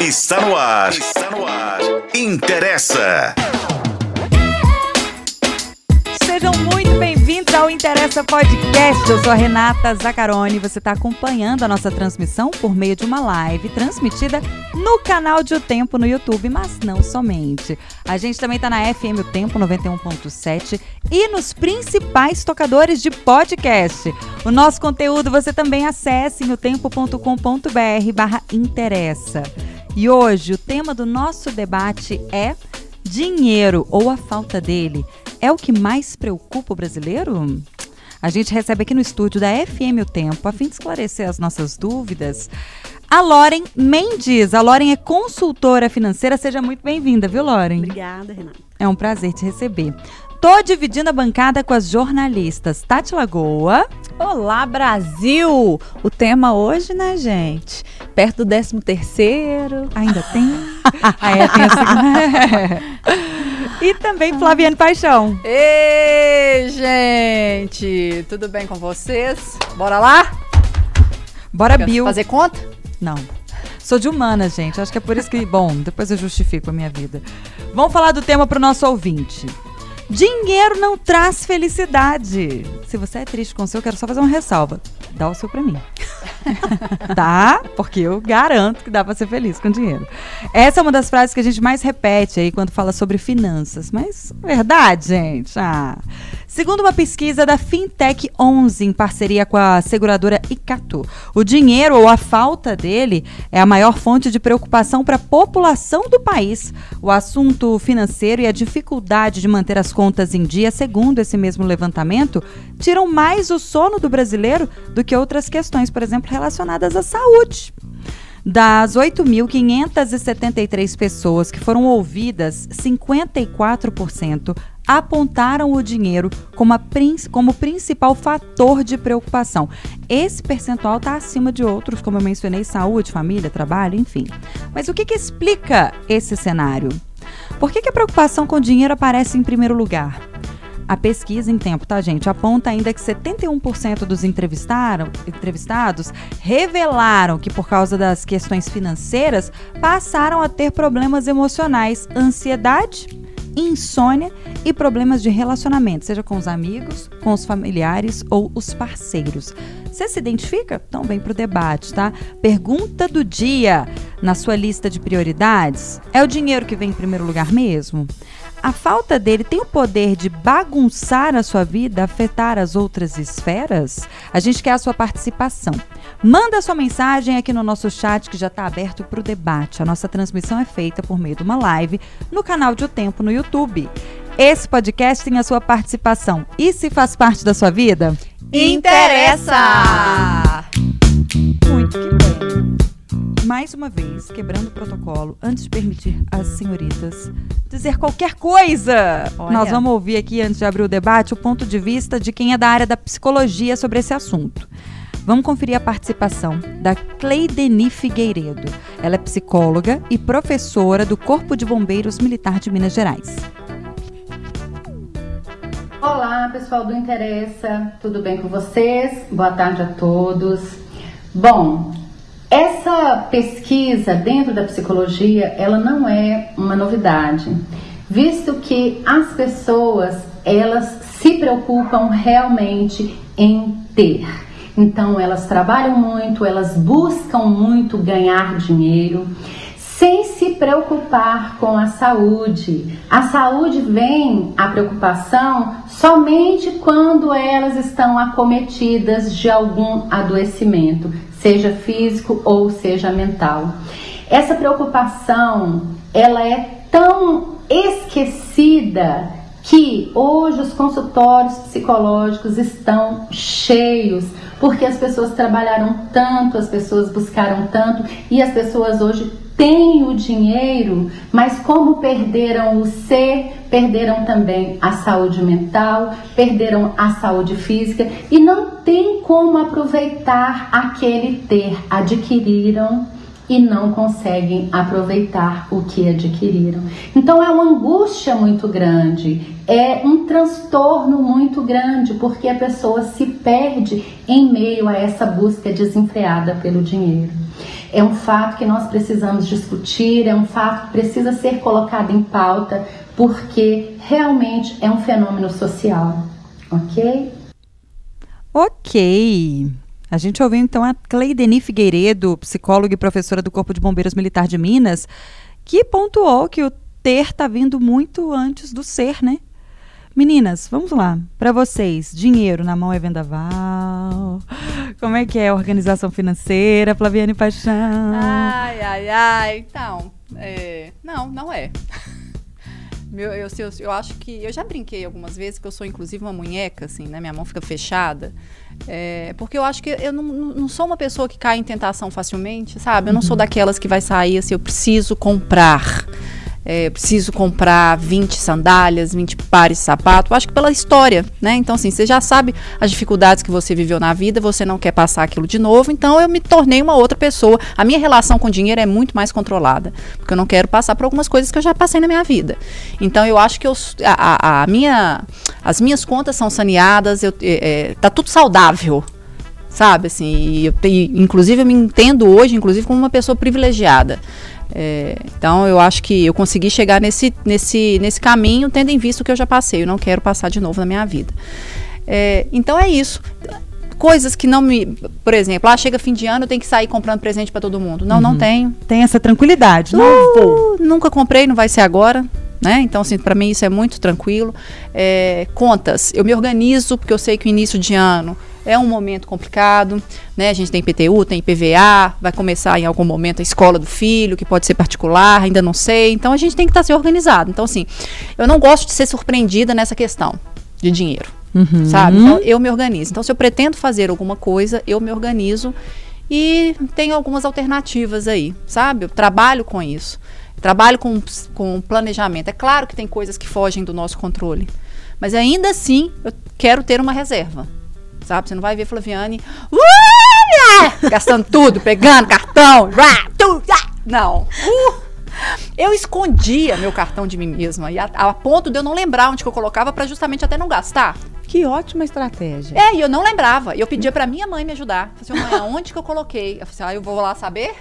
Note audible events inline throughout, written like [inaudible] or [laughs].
Está no ar. Está no ar. Interessa. Sejam muito bem-vindos ao Interessa Podcast. Eu sou a Renata Zacaroni. Você está acompanhando a nossa transmissão por meio de uma live transmitida no canal de O Tempo no YouTube, mas não somente. A gente também está na FM O Tempo 91.7 e nos principais tocadores de podcast. O nosso conteúdo você também acessa em otempo.com.br barra interessa. E hoje o tema do nosso debate é dinheiro ou a falta dele é o que mais preocupa o brasileiro? A gente recebe aqui no estúdio da FM O Tempo, a fim de esclarecer as nossas dúvidas, a Loren Mendes. A Loren é consultora financeira. Seja muito bem-vinda, viu, Loren? Obrigada, Renata. É um prazer te receber. Tô dividindo a bancada com as jornalistas Tati Lagoa. Olá, Brasil! O tema hoje, né, gente? Perto do 13 terceiro. Ainda tem? [laughs] ah, é, tem a segunda. e também Flaviane Paixão. Ei, gente! Tudo bem com vocês? Bora lá? Bora, Bill. Fazer conta? Não. Sou de humanas, gente. Acho que é por isso que. Bom, depois eu justifico a minha vida. Vamos falar do tema para o nosso ouvinte. Dinheiro não traz felicidade. Se você é triste com o seu, eu quero só fazer uma ressalva. Dá o seu pra mim. [laughs] tá? Porque eu garanto que dá pra ser feliz com dinheiro. Essa é uma das frases que a gente mais repete aí quando fala sobre finanças. Mas, verdade, gente. Ah. Segundo uma pesquisa da Fintech 11, em parceria com a seguradora Icatu, o dinheiro ou a falta dele é a maior fonte de preocupação para a população do país. O assunto financeiro e a dificuldade de manter as contas em dia, segundo esse mesmo levantamento, tiram mais o sono do brasileiro do que outras questões, por exemplo, relacionadas à saúde. Das 8.573 pessoas que foram ouvidas, 54% apontaram o dinheiro como, a, como principal fator de preocupação. Esse percentual está acima de outros, como eu mencionei, saúde, família, trabalho, enfim. Mas o que, que explica esse cenário? Por que, que a preocupação com dinheiro aparece em primeiro lugar? A pesquisa em tempo, tá, gente? Aponta ainda que 71% dos entrevistados revelaram que, por causa das questões financeiras, passaram a ter problemas emocionais, ansiedade, insônia e problemas de relacionamento, seja com os amigos, com os familiares ou os parceiros. Você se identifica? Então vem para o debate, tá? Pergunta do dia na sua lista de prioridades: é o dinheiro que vem em primeiro lugar mesmo? A falta dele tem o poder de bagunçar a sua vida, afetar as outras esferas? A gente quer a sua participação. Manda sua mensagem aqui no nosso chat que já está aberto para o debate. A nossa transmissão é feita por meio de uma live no canal de O Tempo no YouTube. Esse podcast tem a sua participação. E se faz parte da sua vida? Interessa! Muito que bem mais uma vez, quebrando o protocolo, antes de permitir às senhoritas dizer qualquer coisa, Olha. nós vamos ouvir aqui, antes de abrir o debate, o ponto de vista de quem é da área da psicologia sobre esse assunto. Vamos conferir a participação da Cleideni Figueiredo. Ela é psicóloga e professora do Corpo de Bombeiros Militar de Minas Gerais. Olá, pessoal do Interessa, tudo bem com vocês? Boa tarde a todos. Bom, essa pesquisa dentro da psicologia, ela não é uma novidade, visto que as pessoas, elas se preocupam realmente em ter. Então, elas trabalham muito, elas buscam muito ganhar dinheiro, sem se preocupar com a saúde. A saúde vem a preocupação somente quando elas estão acometidas de algum adoecimento, seja físico ou seja mental. Essa preocupação, ela é tão esquecida que hoje os consultórios psicológicos estão cheios, porque as pessoas trabalharam tanto, as pessoas buscaram tanto e as pessoas hoje têm o dinheiro, mas como perderam o ser, perderam também a saúde mental, perderam a saúde física e não tem como aproveitar aquele ter, adquiriram e não conseguem aproveitar o que adquiriram. Então é uma angústia muito grande, é um transtorno muito grande, porque a pessoa se perde em meio a essa busca desenfreada pelo dinheiro. É um fato que nós precisamos discutir, é um fato que precisa ser colocado em pauta, porque realmente é um fenômeno social, ok? Ok. A gente ouviu então a Cleideni Figueiredo, psicóloga e professora do Corpo de Bombeiros Militar de Minas, que pontuou que o ter está vindo muito antes do ser, né? Meninas, vamos lá. Para vocês, dinheiro na mão é vendaval? Como é que é a organização financeira, Flaviane Paixão? Ai, ai, ai. Então, é, não, não é. [laughs] Meu, eu, eu, eu acho que. Eu já brinquei algumas vezes que eu sou, inclusive, uma munheca, assim, né? Minha mão fica fechada. É, porque eu acho que eu não, não sou uma pessoa que cai em tentação facilmente, sabe? Eu não sou daquelas que vai sair assim, eu preciso comprar é, preciso comprar 20 sandálias, 20 pares de sapato. Acho que pela história, né? Então, assim, você já sabe as dificuldades que você viveu na vida, você não quer passar aquilo de novo, então eu me tornei uma outra pessoa. A minha relação com dinheiro é muito mais controlada, porque eu não quero passar por algumas coisas que eu já passei na minha vida. Então, eu acho que eu, a, a minha, as minhas contas são saneadas, eu, é, é tá tudo saudável, sabe? Assim, e, e, inclusive eu me entendo hoje, inclusive, como uma pessoa privilegiada. É, então eu acho que eu consegui chegar nesse, nesse, nesse caminho, tendo em vista o que eu já passei. Eu não quero passar de novo na minha vida. É, então é isso. Coisas que não me. Por exemplo, ah, chega fim de ano, eu tenho que sair comprando presente para todo mundo. Não, uhum. não tenho. Tem essa tranquilidade, uh, não vou. Nunca comprei, não vai ser agora. Né? Então, assim, para mim isso é muito tranquilo. É, contas, eu me organizo porque eu sei que o início de ano é um momento complicado, né? A gente tem PTU, tem PVA, vai começar em algum momento a escola do filho, que pode ser particular, ainda não sei. Então a gente tem que estar tá se organizado. Então, assim, eu não gosto de ser surpreendida nessa questão de dinheiro. Uhum. Sabe? Então, eu me organizo. Então, se eu pretendo fazer alguma coisa, eu me organizo e tenho algumas alternativas aí, sabe? Eu trabalho com isso. Trabalho com, com planejamento. É claro que tem coisas que fogem do nosso controle. Mas ainda assim, eu quero ter uma reserva sabe? Você não vai ver Flaviane uh, gastando tudo, pegando cartão, não. Uh, eu escondia meu cartão de mim mesma, e a, a, ponto de eu não lembrar onde que eu colocava para justamente até não gastar. Que ótima estratégia. É, e eu não lembrava. Eu pedia para minha mãe me ajudar. Eu falei, assim, mãe, aonde que eu coloquei? Eu falei, assim, ah, eu vou lá saber?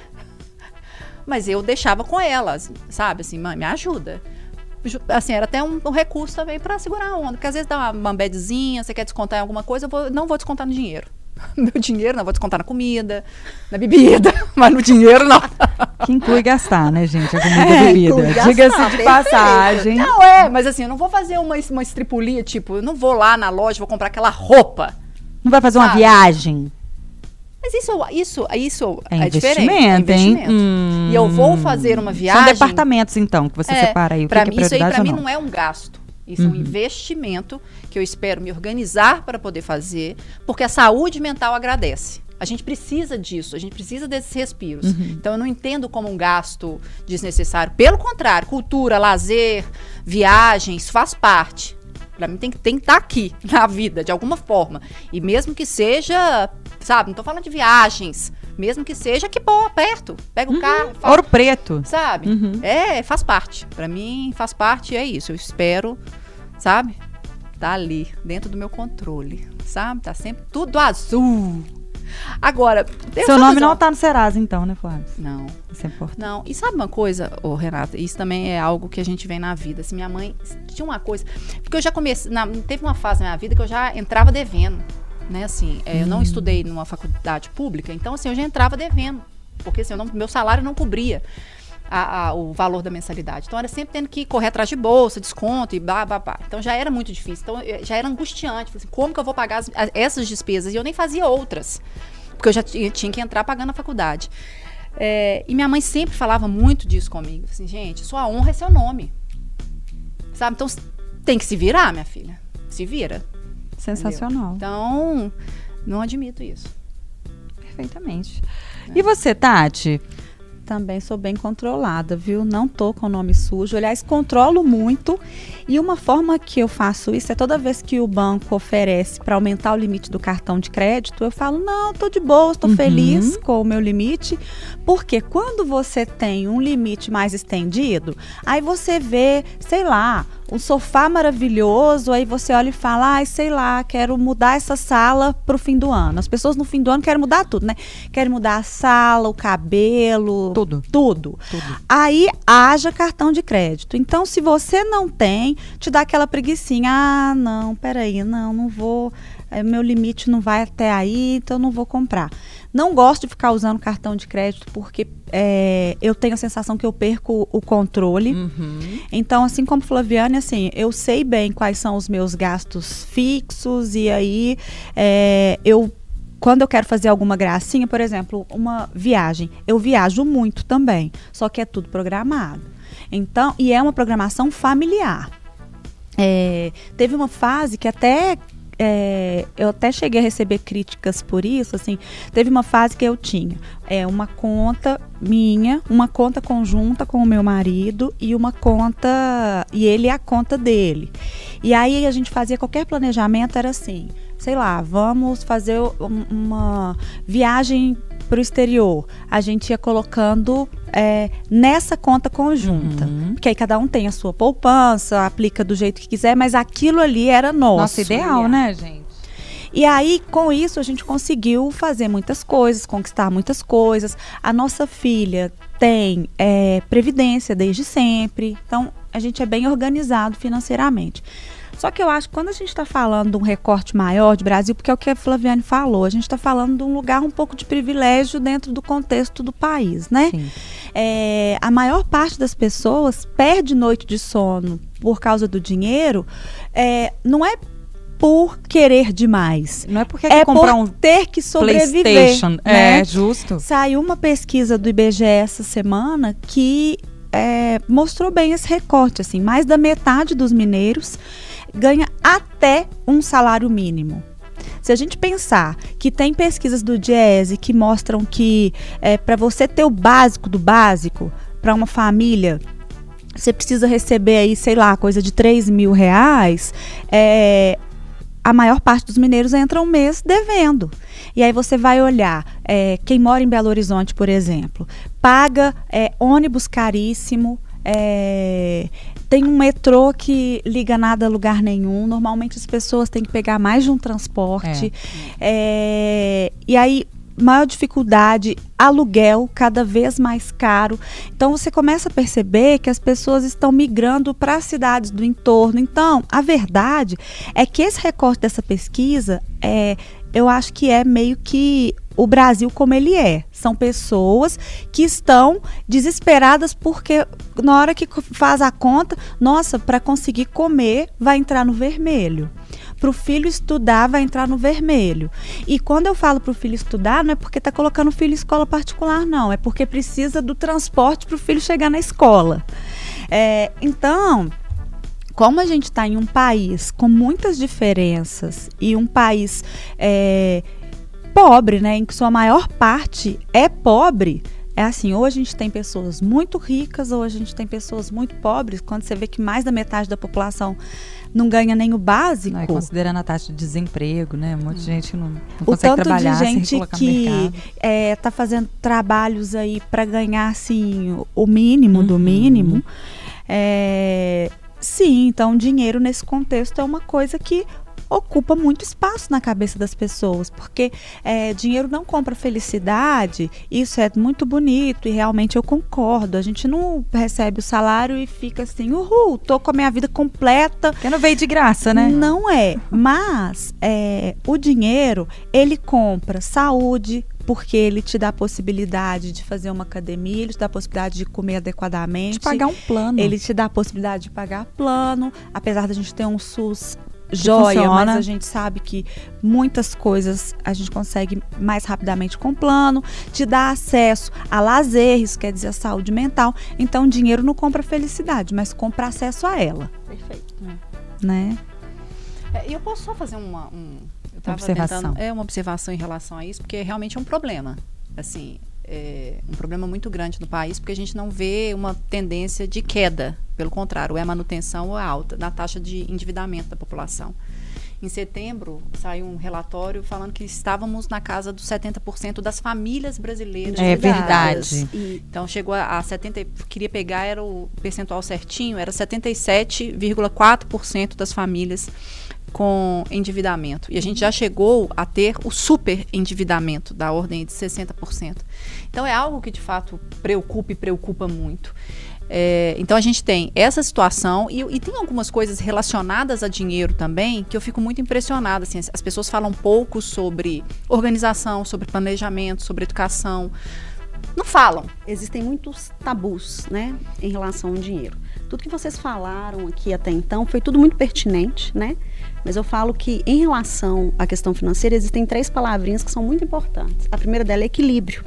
Mas eu deixava com elas, sabe? Assim, mãe, me ajuda assim, era até um, um recurso também para segurar a onda. Porque às vezes dá uma, bedzinha, você quer descontar em alguma coisa, eu vou, não vou descontar no dinheiro. [laughs] Meu dinheiro não vou descontar na comida, na bebida, [laughs] mas no dinheiro não. Que inclui gastar, né, gente? A comida [laughs] é, e bebida. Diga-se de passagem. Não, é, mas assim, eu não vou fazer uma, uma estripulia, tipo, eu não vou lá na loja, vou comprar aquela roupa. Não vai fazer uma viagem. Mas isso, isso, isso é, é diferente. É investimento. Hum. E eu vou fazer uma viagem. São departamentos, então, que você é, separa aí. O pra que mim, é isso aí para mim não é um gasto. Isso uhum. é um uhum. investimento que eu espero me organizar para poder fazer, porque a saúde mental agradece. A gente precisa disso, a gente precisa desses respiros. Uhum. Então eu não entendo como um gasto desnecessário. Pelo contrário, cultura, lazer, viagens, faz parte. Para mim tem que tem que estar tá aqui [laughs] na vida de alguma forma. E mesmo que seja, sabe, não tô falando de viagens, mesmo que seja que pô, perto, pega o uhum. carro, faz, Ouro Preto, sabe? Uhum. É, faz parte. Para mim faz parte é isso. Eu espero, sabe? Tá ali dentro do meu controle, sabe? Tá sempre tudo azul. Agora, seu nome não está no Serasa, então, né, Flávio? Não. Isso é importante. Não. E sabe uma coisa, oh, Renata? Isso também é algo que a gente vê na vida. Assim, minha mãe tinha uma coisa. Porque eu já comecei. Na, teve uma fase na minha vida que eu já entrava devendo. Né, assim, é, hum. eu não hum. estudei numa faculdade pública, então assim, eu já entrava devendo. Porque assim, não, meu salário não cobria. A, a, o valor da mensalidade. Então era sempre tendo que correr atrás de bolsa, desconto e blá, blá, blá. Então já era muito difícil. Então já era angustiante. Assim, como que eu vou pagar as, essas despesas? E eu nem fazia outras. Porque eu já tinha, tinha que entrar pagando a faculdade. É, e minha mãe sempre falava muito disso comigo. Assim, gente, sua honra é seu nome. Sabe? Então tem que se virar, minha filha. Se vira. Sensacional. Entendeu? Então, não admito isso. Perfeitamente. É. E você, Tati? Também sou bem controlada, viu? Não tô com nome sujo. Aliás, controlo muito. E uma forma que eu faço isso é toda vez que o banco oferece para aumentar o limite do cartão de crédito, eu falo: "Não, tô de boa, estou uhum. feliz com o meu limite". Porque quando você tem um limite mais estendido, aí você vê, sei lá, um sofá maravilhoso, aí você olha e fala, ai, sei lá, quero mudar essa sala pro fim do ano. As pessoas no fim do ano querem mudar tudo, né? Querem mudar a sala, o cabelo, Tudo. tudo. Tudo. Aí haja cartão de crédito. Então, se você não tem, te dá aquela preguiçinha. Ah, não, peraí, não, não vou. é, meu limite não vai até aí, então não vou comprar. Não gosto de ficar usando cartão de crédito porque é, eu tenho a sensação que eu perco o controle. Uhum. Então, assim como Flaviane, assim, eu sei bem quais são os meus gastos fixos e aí é, eu quando eu quero fazer alguma gracinha, por exemplo, uma viagem, eu viajo muito também, só que é tudo programado. Então, e é uma programação familiar. É, teve uma fase que até é, eu até cheguei a receber críticas por isso, assim, teve uma fase que eu tinha é, uma conta minha, uma conta conjunta com o meu marido e uma conta e ele é a conta dele. E aí a gente fazia qualquer planejamento era assim, sei lá, vamos fazer um- uma viagem para o exterior. A gente ia colocando é, nessa conta conjunta. Uhum. Porque aí cada um tem a sua poupança, aplica do jeito que quiser, mas aquilo ali era nosso. Nossa, ideal, né, gente? E aí, com isso, a gente conseguiu fazer muitas coisas, conquistar muitas coisas. A nossa filha tem é, previdência desde sempre. Então, a gente é bem organizado financeiramente. Só que eu acho que quando a gente está falando de um recorte maior de Brasil, porque é o que a Flaviane falou, a gente está falando de um lugar um pouco de privilégio dentro do contexto do país, né? É, a maior parte das pessoas perde noite de sono por causa do dinheiro, é, não é por querer demais. Não é porque É comprar por um ter que sobreviver. PlayStation. né? É, justo. Saiu uma pesquisa do IBGE essa semana que é, mostrou bem esse recorte. Assim, mais da metade dos mineiros ganha até um salário mínimo. Se a gente pensar que tem pesquisas do Diese que mostram que para você ter o básico do básico para uma família você precisa receber aí, sei lá, coisa de 3 mil reais, é, a maior parte dos mineiros entra um mês devendo. E aí você vai olhar, é, quem mora em Belo Horizonte, por exemplo, paga é, ônibus caríssimo, é, tem um metrô que liga nada a lugar nenhum. Normalmente as pessoas têm que pegar mais de um transporte. É, e aí, maior dificuldade, aluguel cada vez mais caro. Então você começa a perceber que as pessoas estão migrando para as cidades do entorno. Então, a verdade é que esse recorte dessa pesquisa é, eu acho que é meio que o Brasil como ele é. São pessoas que estão desesperadas porque na hora que faz a conta, nossa, para conseguir comer vai entrar no vermelho. Para o filho estudar vai entrar no vermelho. E quando eu falo para o filho estudar, não é porque está colocando o filho em escola particular, não. É porque precisa do transporte para o filho chegar na escola. É, então, como a gente está em um país com muitas diferenças e um país é, pobre, né, em que sua maior parte é pobre, é assim, ou a gente tem pessoas muito ricas ou a gente tem pessoas muito pobres, quando você vê que mais da metade da população não ganha nem o básico. Não, e considerando a taxa de desemprego, né? Muita gente não, não o consegue tanto trabalhar de sem gente colocar no que mercado. é, tá fazendo trabalhos aí para ganhar assim o- o mínimo do Uhum. mínimo. É, sim, então dinheiro nesse contexto é uma coisa que ocupa muito espaço na cabeça das pessoas, porque é, dinheiro não compra felicidade, isso é muito bonito e realmente eu concordo. A gente não recebe o salário e fica assim, uhul, tô com a minha vida completa, Porque não veio de graça, né? não é, mas é, o dinheiro ele compra saúde porque ele te dá a possibilidade de fazer uma academia, ele te dá a possibilidade de comer adequadamente, De pagar um plano. ele te dá a possibilidade de pagar plano, apesar da gente ter um SUS joia, funciona. mas a gente sabe que muitas coisas a gente consegue mais rapidamente com plano, te dá acesso a lazer, isso quer dizer a saúde mental. Então, dinheiro não compra felicidade, mas compra acesso a ela, Perfeito. né? É, eu posso só fazer uma, um, eu tava Observação. tentando- é uma observação em relação a isso, porque realmente é um problema. Assim, é um problema muito grande no país, porque a gente não vê uma tendência de queda. Pelo contrário, é manutenção ou é alta na taxa de endividamento da população. Em setembro, saiu um relatório falando que estávamos na casa dos 70% das famílias brasileiras. É endividadas. verdade. E, então chegou a, a 70, queria pegar era o percentual certinho, era 77,4% das famílias com endividamento. E a gente já chegou a ter o super endividamento da ordem de 60%. Então é algo que de fato preocupa e preocupa muito. É, então a gente tem essa situação e, e, tem algumas coisas relacionadas a dinheiro também que eu fico muito impressionada. Assim, as pessoas falam pouco sobre organização, sobre planejamento, sobre educação. Não falam. Existem muitos tabus, né, em relação ao dinheiro. Tudo que vocês falaram aqui até então foi tudo muito pertinente, né? Mas eu falo que em relação à questão financeira existem três palavrinhas que são muito importantes. A primeira dela é equilíbrio.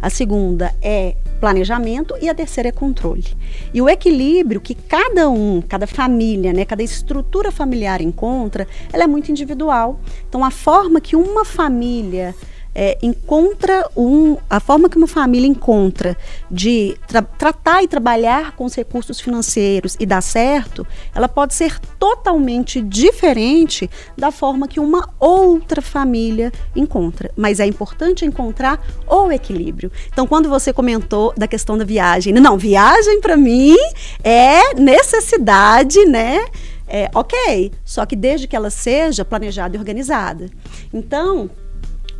A segunda é planejamento e a terceira é controle. E o equilíbrio que cada um, cada família, né, cada estrutura familiar encontra, ela é muito individual. Então a forma que uma família é, encontra um, a forma que uma família encontra de tra tratar e trabalhar com os recursos financeiros e dar certo, ela pode ser totalmente diferente da forma que uma outra família encontra. Mas é importante encontrar o equilíbrio. Então, quando você comentou da questão da viagem, não, viagem para mim é necessidade, né? É, ok, só que desde que ela seja planejada e organizada. Então,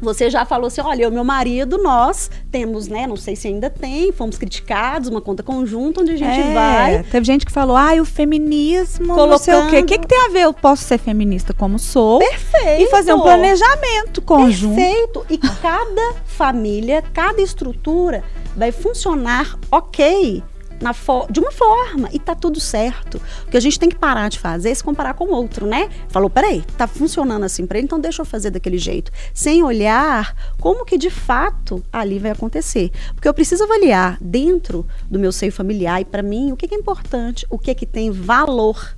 você já falou assim, olha, o meu marido, nós temos, né, não sei se ainda tem, fomos criticados, uma conta conjunta onde a gente é, vai. Teve gente que falou, ah, o feminismo, Colocando... não sei o quê. O que, que tem a ver? Eu posso ser feminista como sou. Perfeito. E fazer um planejamento conjunto. Perfeito. E cada família, cada estrutura vai funcionar ok de uma forma e tá tudo certo. O que a gente tem que parar de fazer é se comparar com o outro, né? Falou, peraí, tá funcionando assim para ele, então deixa eu fazer daquele jeito. Sem olhar como que de fato ali vai acontecer. Porque eu preciso avaliar dentro do meu seio familiar e para mim o que, que é importante, o que, que tem valor.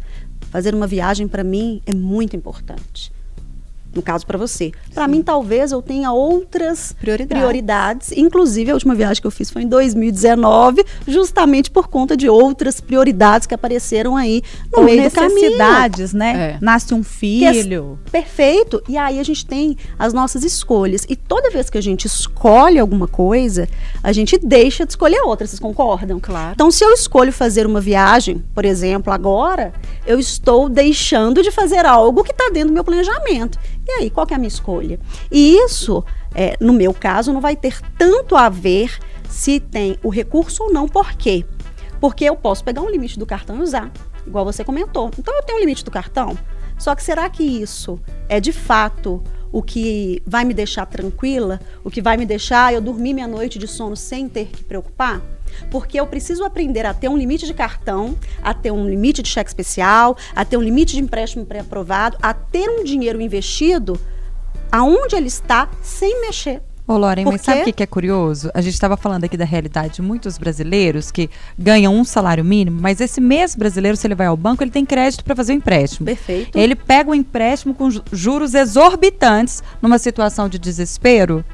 Fazer uma viagem para mim é muito importante no caso para você. Para mim, talvez eu tenha outras prioridades. prioridades. Inclusive, a última viagem que eu fiz foi em 2019, justamente por conta de outras prioridades que apareceram aí no Ou meio necessidades, né? É. Nasce um filho. É perfeito. E aí a gente tem as nossas escolhas. E toda vez que a gente escolhe alguma coisa, a gente deixa de escolher outra. Vocês concordam? Claro. Então, se eu escolho fazer uma viagem, por exemplo, agora, eu estou deixando de fazer algo que está dentro do meu planejamento. E aí, qual é a minha escolha? E isso, é, no meu caso, não vai ter tanto a ver se tem o recurso ou não. Por quê? Porque eu posso pegar um limite do cartão e usar, igual você comentou. Então, eu tenho um limite do cartão. Só que será que isso é de fato o que vai me deixar tranquila? O que vai me deixar eu dormir minha noite de sono sem ter que preocupar? Porque eu preciso aprender a ter um limite de cartão, a ter um limite de cheque especial, a ter um limite de empréstimo pré-aprovado, a ter um dinheiro investido aonde ele está sem mexer. Ô, Loren, mas sabe o que, é curioso? A gente estava falando aqui da realidade de muitos brasileiros que ganham um salário mínimo, mas esse mesmo brasileiro, se ele vai ao banco, ele tem crédito para fazer o empréstimo. Perfeito. Ele pega o um empréstimo com juros exorbitantes numa situação de desespero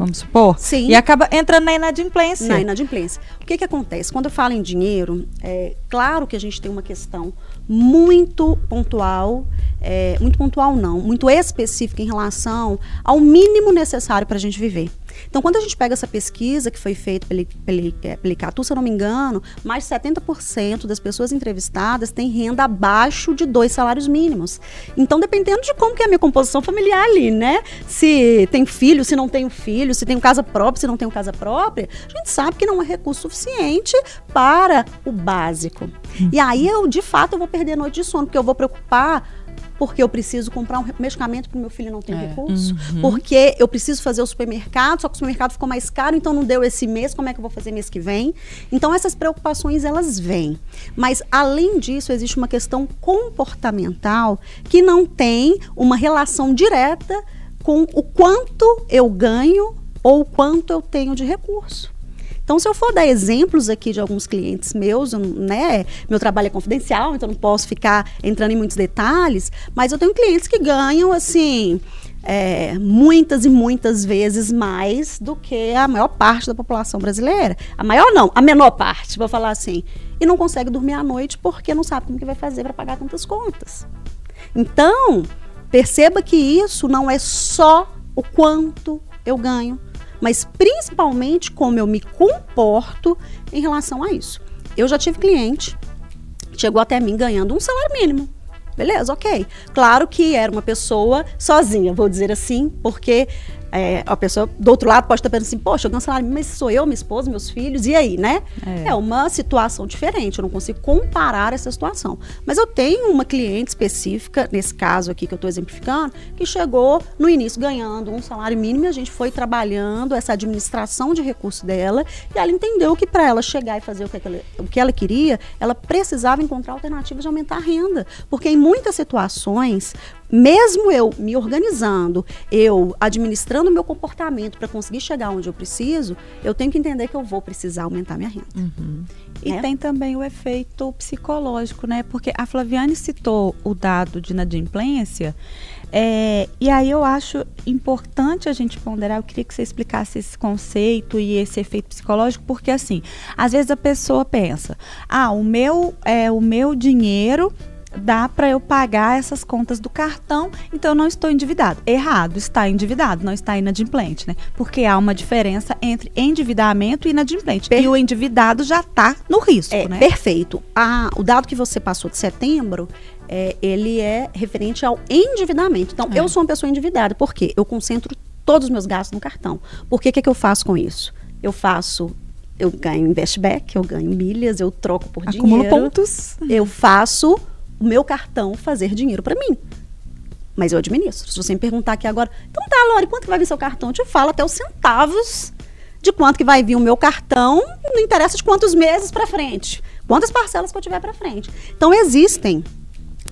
vamos supor. Sim. E acaba entrando na inadimplência. Na inadimplência. O que, que acontece? Quando eu falo em dinheiro, é claro que a gente tem uma questão muito pontual, é, muito pontual não, muito específica em relação ao mínimo necessário para a gente viver. Então, quando a gente pega essa pesquisa que foi feita pela, pela, é, Icatu, se eu não me engano, mais de 70% das pessoas entrevistadas têm renda abaixo de dois salários mínimos. Então, dependendo de como que é a minha composição familiar ali, né? Se tem filho, se não tenho filho, se tenho casa própria, se não tenho casa própria, a gente sabe que não é recurso suficiente para o básico. E aí, eu, de fato, eu vou perder noite de sono, porque eu vou preocupar porque eu preciso comprar um medicamento para o meu filho não ter é. recurso, uhum. porque eu preciso fazer o supermercado, só que o supermercado ficou mais caro, então não deu esse mês, como é que eu vou fazer mês que vem? Então essas preocupações elas vêm. Mas além disso, existe uma questão comportamental que não tem uma relação direta com o quanto eu ganho ou o quanto eu tenho de recurso. Então, se eu for dar exemplos aqui de alguns clientes meus, né, meu trabalho é confidencial, então não posso ficar entrando em muitos detalhes, mas eu tenho clientes que ganham assim. É, muitas e muitas vezes mais do que a maior parte da população brasileira. A maior não, a menor parte, vou falar assim. E não consegue dormir à noite porque não sabe como que vai fazer para pagar tantas contas. Então, Perceba que isso não é só o quanto eu ganho, mas principalmente como eu me comporto em relação a isso. Eu já tive cliente chegou até mim ganhando um salário mínimo. Beleza, ok. Claro que era uma pessoa sozinha, vou dizer assim, porque é, a pessoa do outro lado pode estar pensando assim, poxa, eu ganho salário, mas sou eu, minha esposa, meus filhos, e aí, né? É. é. uma situação diferente, eu não consigo comparar essa situação. Mas eu tenho uma cliente específica, nesse caso aqui que eu estou exemplificando, que chegou no início ganhando um salário mínimo e a gente foi trabalhando essa administração de recursos dela e ela entendeu que para ela chegar e fazer o que, ela, o que ela queria, ela precisava encontrar alternativas de aumentar a renda. Porque em muitas situações, mesmo eu me organizando, eu administrando o meu comportamento para conseguir chegar onde eu preciso, eu tenho que entender que eu vou precisar aumentar minha renda. Uhum. E é? tem também o efeito psicológico, né? Porque a Flaviane citou o dado de inadimplência. É, e aí eu acho importante a gente ponderar, eu queria que você explicasse esse conceito e esse efeito psicológico, porque assim, às vezes a pessoa pensa, ah, o meu, é, o meu dinheiro dá para eu pagar essas contas do cartão, então eu não estou endividado. Errado, está endividado, não está inadimplente, né? Porque há uma diferença entre endividamento e inadimplente. Per e o endividado já está no risco, é, né? Perfeito. Ah, o dado que você passou de setembro, é, ele é referente ao endividamento. Então, é. eu sou uma pessoa endividada, por quê? Eu concentro todos os meus gastos no cartão. Por que, que, é que eu faço com isso? Eu faço eu ganho investback, eu ganho milhas, eu troco por Acumulo dinheiro. pontos. Eu faço o meu cartão fazer dinheiro para mim. Mas eu administro. Se você me perguntar aqui agora, então tá, Lore, quanto que vai vir seu cartão? Eu te falo até os centavos de quanto que vai vir o meu cartão, não interessa de quantos meses para frente, quantas parcelas que eu tiver para frente. Então existem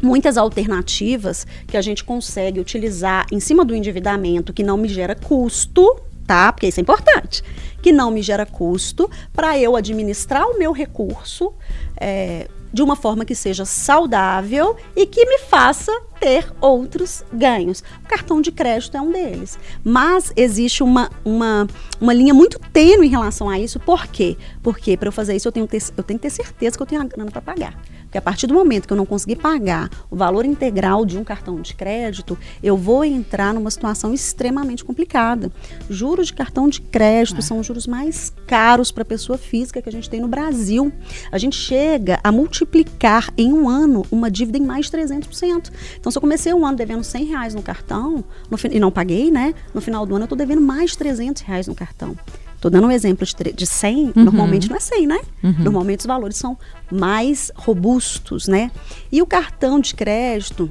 muitas alternativas que a gente consegue utilizar em cima do endividamento que não me gera custo, tá? Porque isso é importante. Que não me gera custo para eu administrar o meu recurso é, de uma forma que seja saudável e que me faça ter outros ganhos. O cartão de crédito é um deles. Mas existe uma, uma, uma linha muito tênue em relação a isso. Por quê? Porque para eu fazer isso eu tenho, ter, eu tenho que ter certeza que eu tenho a grana para pagar. Porque a partir do momento que eu não conseguir pagar o valor integral de um cartão de crédito, eu vou entrar numa situação extremamente complicada. Juros de cartão de crédito é. são os juros mais caros para pessoa física que a gente tem no Brasil. A gente chega a multiplicar em um ano uma dívida em mais de 300%. Então, se eu comecei um ano devendo 100 reais no cartão no, e não paguei, né? No final do ano eu estou devendo mais de 300 reais no cartão. Estou dando um exemplo de, de 100, uhum. normalmente não é 100, né? Uhum. Normalmente os valores são mais robustos, né? E o cartão de crédito,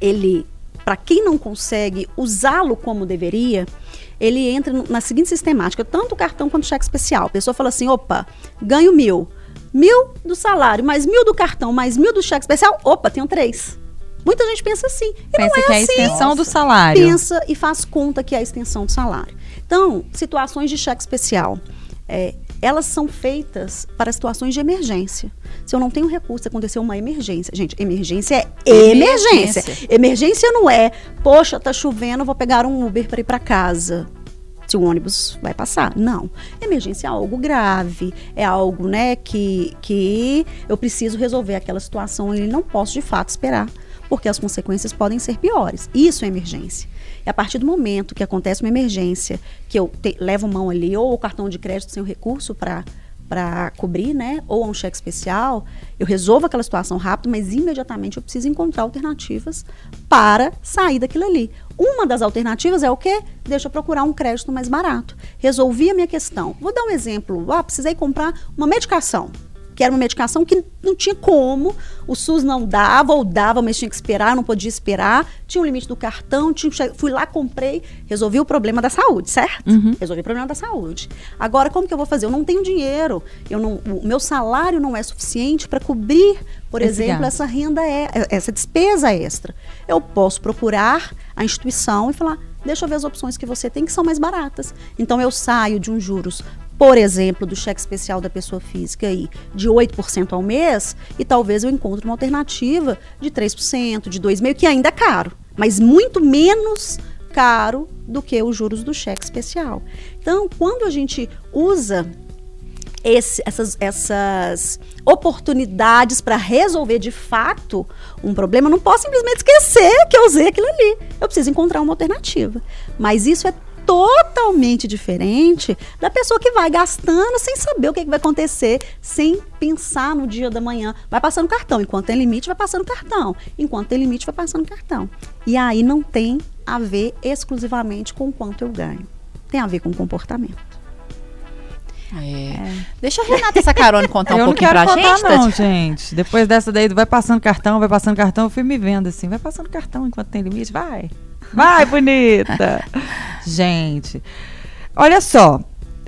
ele, para quem não consegue usá-lo como deveria, ele entra na seguinte sistemática, tanto o cartão quanto o cheque especial. A pessoa fala assim, opa, ganho mil. Mil do salário, mais mil do cartão, mais mil do cheque especial, opa, tenho três. Muita gente pensa assim. E pensa não é que é a assim. extensão Nossa. do salário. Pensa e faz conta que é a extensão do salário. Então, situações de cheque especial. É, elas são feitas para situações de emergência. Se eu não tenho recurso, aconteceu uma emergência. Gente, emergência é emergência. Emergência, emergência não é, poxa, tá chovendo, vou pegar um Uber para ir para casa. Se o ônibus vai passar. Não. Emergência é algo grave, é algo, né, que, que eu preciso resolver aquela situação e não posso de fato esperar, porque as consequências podem ser piores. Isso é emergência. E a partir do momento que acontece uma emergência, que eu te, levo mão ali, ou o cartão de crédito sem o recurso para para cobrir, né? Ou um cheque especial, eu resolvo aquela situação rápido, mas imediatamente eu preciso encontrar alternativas para sair daquilo ali. Uma das alternativas é o quê? Deixa eu procurar um crédito mais barato. Resolvi a minha questão. Vou dar um exemplo. Ah, precisei comprar uma medicação que era uma medicação que não tinha como, o SUS não dava, ou dava, mas tinha que esperar, não podia esperar, tinha o um limite do cartão, tinha, fui lá, comprei, resolvi o problema da saúde, certo? Uhum. Resolvi o problema da saúde. Agora, como que eu vou fazer? Eu não tenho dinheiro, eu não, o meu salário não é suficiente para cobrir, por Esse exemplo, gasto. essa renda, é, essa despesa extra. Eu posso procurar a instituição e falar, deixa eu ver as opções que você tem que são mais baratas. Então eu saio de um juros por exemplo, do cheque especial da pessoa física aí, de 8% ao mês, e talvez eu encontre uma alternativa de 3%, de 2,5%, que ainda é caro, mas muito menos caro do que os juros do cheque especial. Então, quando a gente usa esse- essas, essas oportunidades para resolver de fato um problema, eu não posso simplesmente esquecer que eu usei aquilo ali. Eu preciso encontrar uma alternativa. Mas isso é totalmente diferente da pessoa que vai gastando sem saber o que, que vai acontecer, sem pensar no dia da manhã. Vai passando cartão. Enquanto tem limite, vai passando cartão. Enquanto tem limite, vai passando cartão. E aí não tem a ver exclusivamente com o quanto eu ganho. Tem a ver com o comportamento. É. Deixa a Renata Sacarone contar um eu não pouquinho quero pra contar, gente. não, gente. Depois dessa daí, vai passando cartão, vai passando cartão, eu fui me vendo assim, vai passando cartão enquanto tem limite, vai. Vai, bonita. [laughs] gente, olha só.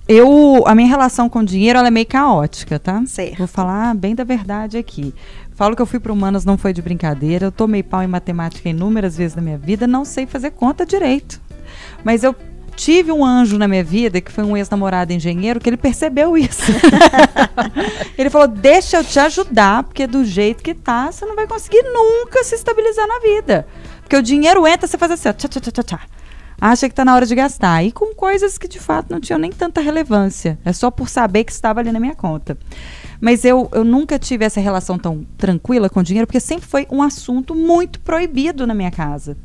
Eu, a minha relação com o dinheiro, é meio caótica, tá? Certo. Vou falar bem da verdade aqui. Falo que eu fui para humanas, não foi de brincadeira. Eu tomei pau em matemática inúmeras vezes na minha vida, não sei fazer conta direito. Mas eu tive um anjo na minha vida, que foi um ex-namorado engenheiro, que ele percebeu isso. [laughs] ele falou: Deixa eu te ajudar, porque do jeito que tá, você não vai conseguir nunca se estabilizar na vida. Porque o dinheiro entra, você faz assim, ó, tchá, tchá, tchá, tchá. Acha que tá na hora de gastar. E com coisas que de fato não tinham nem tanta relevância. É só por saber que estava ali na minha conta. Mas eu, eu nunca tive essa relação tão tranquila com o dinheiro, porque sempre foi um assunto muito proibido na minha casa.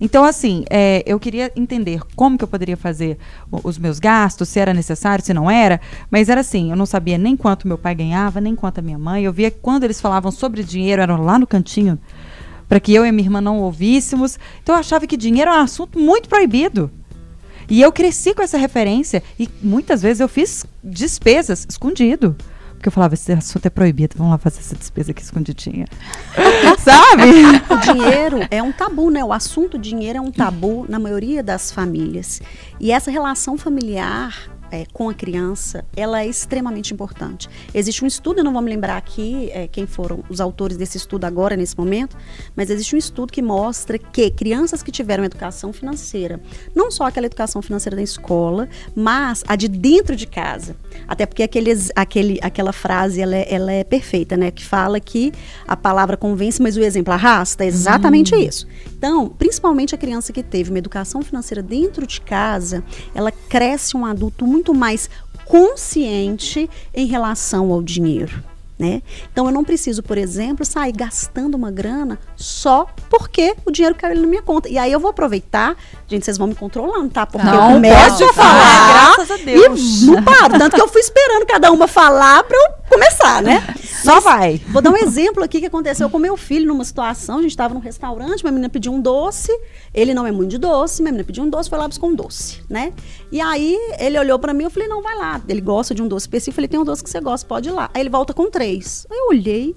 Então, assim, é, eu queria entender como que eu poderia fazer os meus gastos, se era necessário, se não era. Mas era assim, eu não sabia nem quanto meu pai ganhava, nem quanto a minha mãe. Eu via que quando eles falavam sobre dinheiro, eram lá no cantinho, para que eu e a minha irmã não ouvíssemos. Então, eu achava que dinheiro era um assunto muito proibido. E eu cresci com essa referência e muitas vezes eu fiz despesas escondido. Porque eu falava, esse assunto é proibido, vamos lá fazer essa despesa aqui escondidinha. [laughs] Sabe? O dinheiro é um tabu, né? O assunto dinheiro é um tabu na maioria das famílias. E essa relação familiar é, com a criança, ela é extremamente importante. Existe um estudo, eu não vou me lembrar aqui é, quem foram os autores desse estudo agora, nesse momento, mas existe um estudo que mostra que crianças que tiveram educação financeira, não só aquela educação financeira da escola, mas a de dentro de casa. Até porque aqueles, aquele, aquela frase, ela é, ela é perfeita, né? Que fala que a palavra convence, mas o exemplo arrasta. É exatamente isso. Então, principalmente a criança que teve uma educação financeira dentro de casa, ela cresce um adulto muito mais consciente em relação ao dinheiro. Né? Então eu não preciso, por exemplo, sair gastando uma grana só porque o dinheiro caiu na minha conta. E aí eu vou aproveitar, gente, vocês vão me controlando, tá? Porque Não, eu começo pode a falar, falar, graças a Deus. e não paro. Tanto que eu fui esperando cada uma falar pra eu começar, né? Só vai. Vou dar um exemplo aqui que aconteceu com meu filho numa situação. A gente estava num restaurante, minha menina pediu um doce. Ele não é muito de doce, minha menina pediu um doce, foi lá buscar um doce, né? E aí ele olhou pra mim, eu falei, não, vai lá. Ele gosta de um doce específico, eu falei, tem um doce que você gosta, pode ir lá. Aí ele volta com três. Aí eu olhei.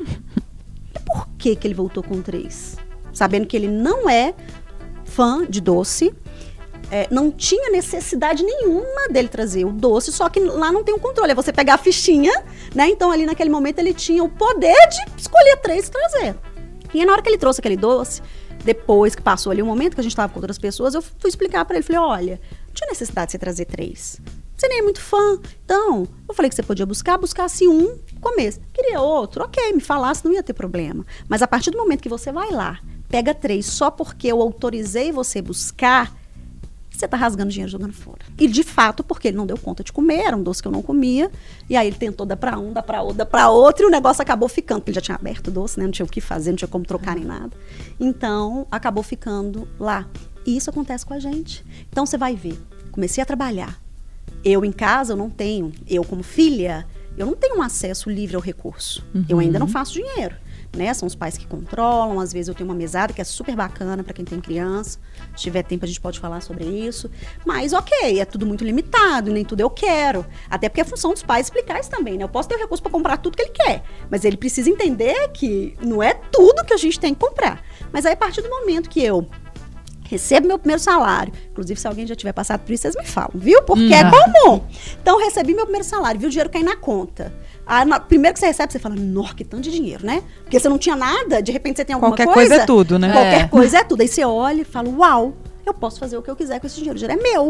E por que que ele voltou com três? Sabendo que ele não é fã de doce. É, não tinha necessidade nenhuma dele trazer o doce, só que lá não tem o controle. É você pegar a fichinha, né? Então ali naquele momento ele tinha o poder de escolher três e trazer. E aí, na hora que ele trouxe aquele doce, depois que passou ali um momento que a gente estava com outras pessoas, eu fui explicar para ele. Falei, olha, não tinha necessidade de você trazer três. Você nem é muito fã. Então, eu falei que você podia buscar, buscasse um, começo. Queria outro, ok, me falasse, não ia ter problema. Mas a partir do momento que você vai lá, pega três só porque eu autorizei você buscar, você tá rasgando dinheiro jogando fora. E de fato, porque ele não deu conta de comer, era um doce que eu não comia. E aí ele tentou dar pra um, dar pra outro, dar pra outro, e o negócio acabou ficando, porque ele já tinha aberto o doce, né? Não tinha o que fazer, não tinha como trocar nem nada. Então, acabou ficando lá. E isso acontece com a gente. Então você vai ver. Comecei a trabalhar. Eu em casa, eu não tenho. Eu, como filha, eu não tenho um acesso livre ao recurso. Eu ainda não faço dinheiro. Né? São os pais que controlam. Às vezes eu tenho uma mesada que é super bacana para quem tem criança. Se tiver tempo, a gente pode falar sobre isso. Mas, ok, é tudo muito limitado, nem tudo eu quero. Até porque é função dos pais explicar isso também, né? Eu posso ter o recurso para comprar tudo que ele quer. Mas ele precisa entender que não é tudo que a gente tem que comprar. Mas aí, a partir do momento que eu recebo meu primeiro salário. Inclusive, se alguém já tiver passado por isso, vocês me falam, viu? Porque é comum. Então, eu recebi meu primeiro salário, viu o dinheiro cair na conta. Ah, na- primeiro que você recebe, você fala, nossa, que tanto de dinheiro, né? Porque você não tinha nada, de repente você tem alguma Qualquer coisa. coisa é tudo, né? Qualquer É. coisa é tudo. Aí você olha e fala, uau, eu posso fazer o que eu quiser com esse dinheiro. O dinheiro é meu.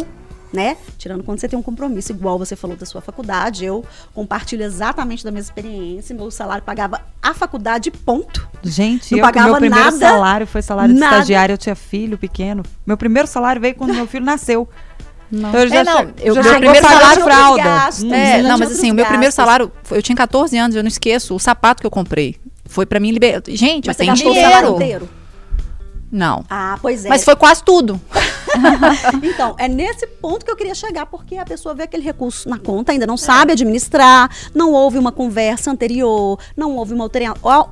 Né? Tirando quando você tem um compromisso, igual você falou da sua faculdade, eu compartilho exatamente da mesma experiência. Meu salário pagava a faculdade, ponto. Gente, Não eu, pagava meu primeiro nada, salário foi salário de nada. estagiário, eu tinha filho pequeno. Meu primeiro salário veio quando meu filho nasceu. Não. Ele já É, não, eu- já meu primeiro salário- fralda. gastos. É, não, mas assim, o meu primeiro salário, foi- eu tinha 14 anos, eu não esqueço, o sapato que eu comprei. Foi pra mim liberar. Gente, Mas eu você tenho gastou o salário dinheiro. inteiro? Não. Ah, pois é. Mas foi quase tudo. [laughs] Então, é nesse ponto que eu queria chegar, porque a pessoa vê aquele recurso na conta, ainda não sabe administrar, não houve uma conversa anterior, não houve uma,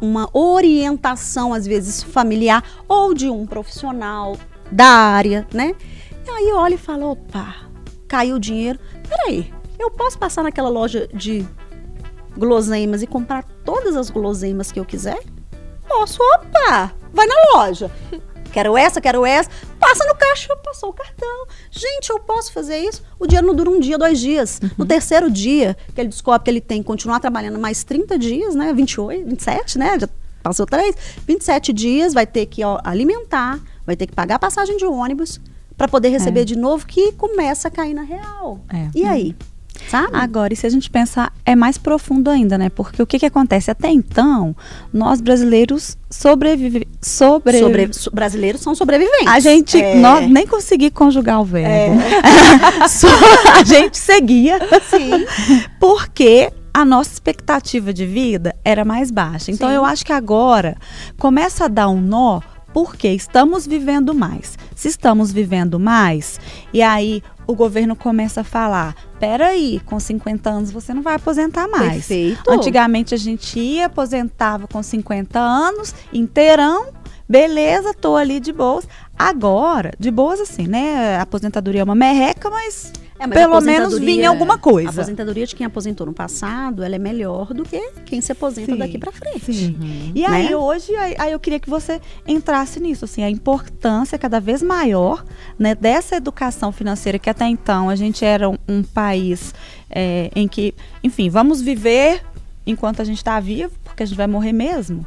uma orientação, às vezes, familiar ou de um profissional da área, né? E aí olha e fala, opa, caiu o dinheiro. Peraí, eu posso passar naquela loja de guloseimas e comprar todas as guloseimas que eu quiser? Posso, opa, vai na loja. [laughs] Quero essa, quero essa. Passa no caixa, passou o cartão. Gente, eu posso fazer isso? O dinheiro não dura um dia, dois dias. No terceiro dia, que ele descobre que ele tem que continuar trabalhando mais 30 dias, né? 28, 27, né? Já passou três. 27 dias, vai ter que ó, alimentar, vai ter que pagar a passagem de ônibus para poder receber de novo, que começa a cair na real. É. E aí? Sabe? Agora, e se a gente pensar, é mais profundo ainda, né? Porque o que, que acontece? Até então, nós brasileiros sobrevive, sobre... Sobre- so- brasileiros são sobreviventes. A gente, É. nós nem consegui conjugar o verbo. [laughs] Só a gente seguia. Sim. Porque a nossa expectativa de vida era mais baixa. Então Sim. eu acho que agora começa a dar um nó porque estamos vivendo mais. Se estamos vivendo mais, e aí o governo começa a falar: peraí, com 50 anos você não vai aposentar mais. Perfeito. Antigamente a gente ia, aposentava com 50 anos, inteirão, beleza, tô ali de boas. Agora, de boas assim, né? A aposentadoria é uma merreca, mas, É, a pelo menos vinha alguma A coisa. aposentadoria de quem aposentou no passado, ela é melhor do que quem se aposenta Sim. daqui pra frente. Sim. E aí, Né? hoje, aí, aí eu queria que você entrasse nisso, assim, a importância cada vez maior, né, dessa educação financeira, que até então a gente era um, um país é, em que, enfim, vamos viver enquanto a gente está vivo, porque a gente vai morrer mesmo.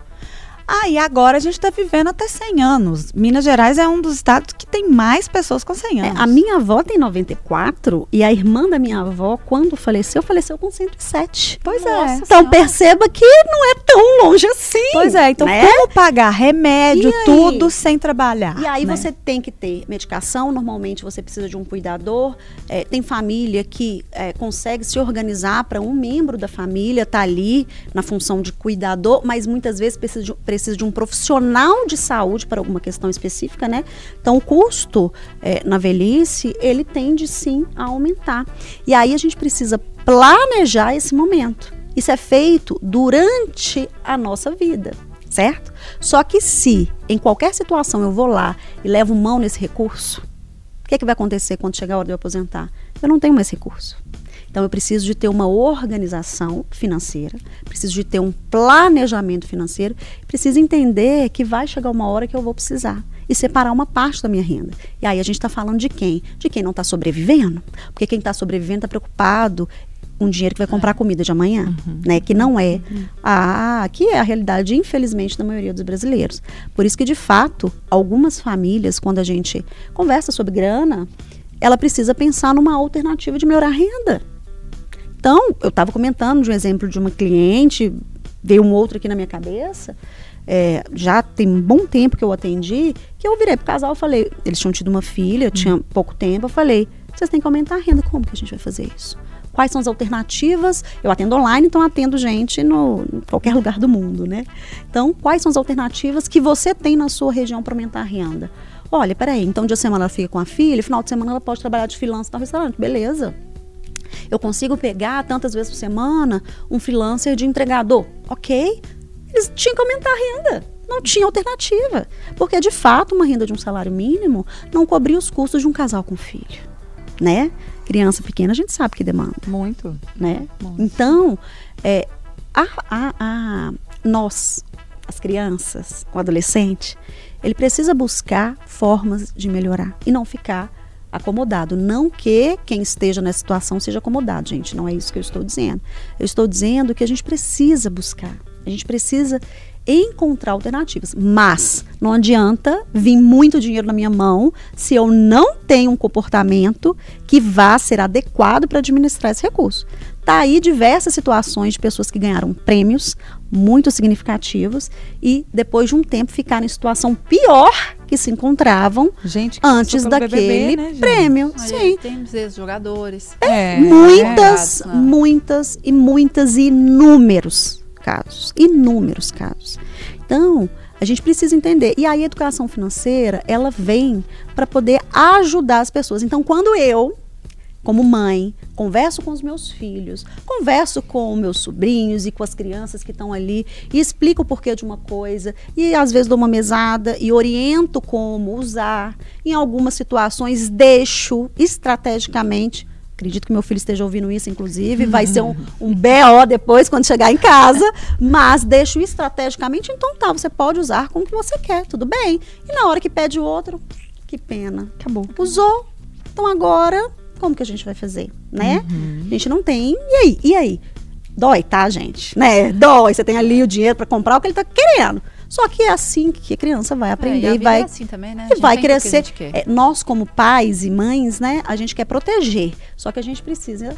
Aí agora a gente está vivendo até 100 anos. Minas Gerais é um dos estados que tem mais pessoas com 100 É, anos. a minha avó tem 94 e a irmã da minha avó, quando faleceu, faleceu com 107. Pois é. Nossa Então Senhora. perceba que não é tão longe assim. Pois é, então né? como pagar remédio, tudo sem trabalhar? E aí né? você tem que ter medicação, normalmente você precisa de um cuidador. É, tem família que é, consegue se organizar para um membro da família estar ali na função de cuidador, mas muitas vezes precisa de, precisa de um profissional de saúde para alguma questão específica, né? Então o custo é, na velhice, ele tende sim a aumentar. E aí a gente precisa planejar esse momento. Isso é feito durante a nossa vida certo? Só que se em qualquer situação eu vou lá e levo mão nesse recurso, o que, é que vai acontecer quando chegar a hora de eu aposentar? Eu não tenho mais recurso. Então eu preciso de ter uma organização financeira, preciso de ter um planejamento financeiro, preciso entender que vai chegar uma hora que eu vou precisar e separar uma parte da minha renda. E aí a gente está falando de quem? De quem não está sobrevivendo, porque quem está sobrevivendo está preocupado com o dinheiro que vai comprar a comida de amanhã, né? Que não é a que é a realidade, infelizmente, da maioria dos brasileiros. Por isso que, de fato, algumas famílias, quando a gente conversa sobre grana, ela precisa pensar numa alternativa de melhorar a renda. Então, eu estava comentando de um exemplo de uma cliente, veio um outro aqui na minha cabeça. é, já tem um bom tempo que eu atendi, que eu virei pro casal e falei, eles tinham tido uma filha, tinha pouco tempo, eu falei, vocês têm que aumentar a renda, como que a gente vai fazer isso? Quais são as alternativas? Eu atendo online, então atendo gente no em qualquer [laughs] lugar do mundo, né? Então, quais são as alternativas que você tem na sua região para aumentar a renda? Olha, peraí, então dia de semana ela fica com a filha, final de semana ela pode trabalhar de freelancer no restaurante, beleza? Eu consigo pegar tantas vezes por semana um freelancer de entregador. Ok. Eles tinham que aumentar a renda. Não tinha alternativa. Porque, de fato, uma renda de um salário mínimo não cobria os custos de um casal com filho. Né? Criança pequena, a gente sabe que demanda Muito. né? Então, é, a, a- a- nós, as crianças, o adolescente, ele precisa buscar formas de melhorar e não ficar acomodado. Não que quem esteja nessa situação seja acomodado, gente. Não é isso que eu estou dizendo. Eu estou dizendo que a gente precisa buscar. A gente precisa encontrar alternativas. Mas não adianta vir muito dinheiro na minha mão se eu não tenho um comportamento que vá ser adequado para administrar esse recurso. Tá aí diversas situações de pessoas que ganharam prêmios muito significativos e depois de um tempo ficaram em situação pior que se encontravam Gente, que antes daquele BBB, né, gente? prêmio. Olha, Sim. Temos ex-jogadores. É, muitas, é. muitas e muitas e inúmeros casos, inúmeros casos. Então, a gente precisa entender. E aí a educação financeira, ela vem para poder ajudar as pessoas. Então, quando eu, como mãe, converso com os meus filhos, converso com meus sobrinhos e com as crianças que estão ali e explico o porquê de uma coisa e às vezes dou uma mesada e oriento como usar. Em algumas situações deixo estrategicamente Acredito que meu filho esteja ouvindo isso, inclusive. Vai ser um, um BO depois, quando chegar em casa. Mas deixo estrategicamente. Então tá, você pode usar como que você quer, tudo bem. E na hora que pede o outro, que pena. Acabou. Usou. Então agora, como que a gente vai fazer, né? A gente não tem. E aí? E aí? Dói, tá, gente? Né? Dói. Você tem ali o dinheiro para comprar o que ele tá querendo. Só que é assim que a criança vai É, aprender e a e vida vai é assim também, né? A e gente vai crescer. gente quer. É, nós, como pais e mães, né, a gente quer proteger. Só que a gente precisa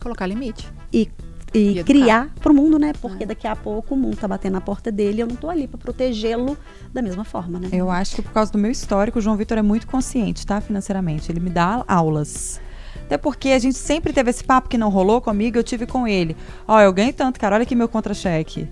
Colocar limite. e, e, E criar para o mundo, né? Porque É. daqui a pouco o mundo tá batendo na porta dele e eu não tô ali para protegê-lo da mesma forma, né? Eu acho que por causa do meu histórico, o João Vitor é muito consciente, tá? Financeiramente. Ele me dá aulas. Até porque a gente sempre teve esse papo que não rolou comigo, eu tive com ele. Ó, eu ganho tanto, cara, olha aqui meu contra-cheque.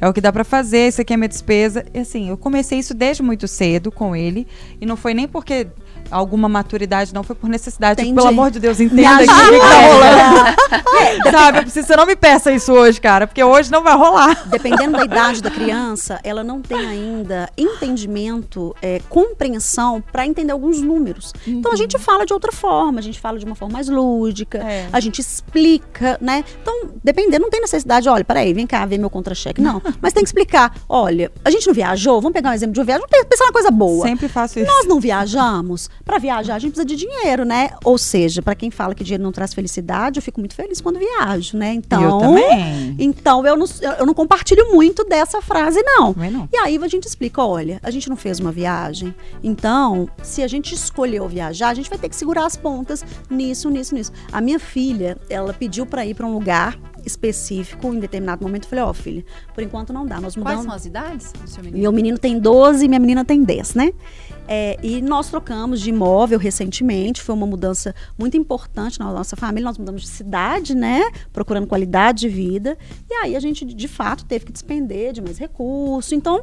É o que dá pra fazer, isso aqui é minha despesa. E assim, eu comecei isso desde muito cedo com ele. E não foi nem porque alguma maturidade, não, foi por necessidade. Tipo, Entendi. pelo amor de Deus, entenda que tá rolando. Sabe, eu preciso, você não me peça isso hoje, cara, porque hoje não vai rolar. Dependendo da idade da criança, ela não tem ainda entendimento, é, compreensão para entender alguns números. Então a gente fala de outra forma, a gente fala de uma forma mais lúdica, É. a gente explica, né? Então, dependendo, não tem necessidade, olha, peraí, vem cá ver meu contra-cheque. Não, [laughs] mas tem que explicar. Olha, a gente não viajou, vamos pegar um exemplo de uma viagem, vamos pensar uma coisa boa. Sempre faço isso. Nós não viajamos. Para viajar, a gente precisa de dinheiro, né? Ou seja, para quem fala que dinheiro não traz felicidade, eu fico muito feliz quando viajo, né? Então, eu também. então eu não, eu não compartilho muito dessa frase, não. Também não. E aí a gente explica, olha, a gente não fez uma viagem, então, se a gente escolheu viajar, a gente vai ter que segurar as pontas nisso, nisso, nisso. A minha filha, ela pediu para ir para um lugar específico em determinado momento. Eu falei, ó, filha, por enquanto não dá. Nós Quais mudamos. são as idades do seu menino? Meu menino tem 12 e minha menina tem 10, né? É, e nós trocamos de imóvel recentemente, foi uma mudança muito importante na nossa família. Nós mudamos de cidade, né? Procurando qualidade de vida. E aí a gente, de fato, teve que despender de mais recurso. Então,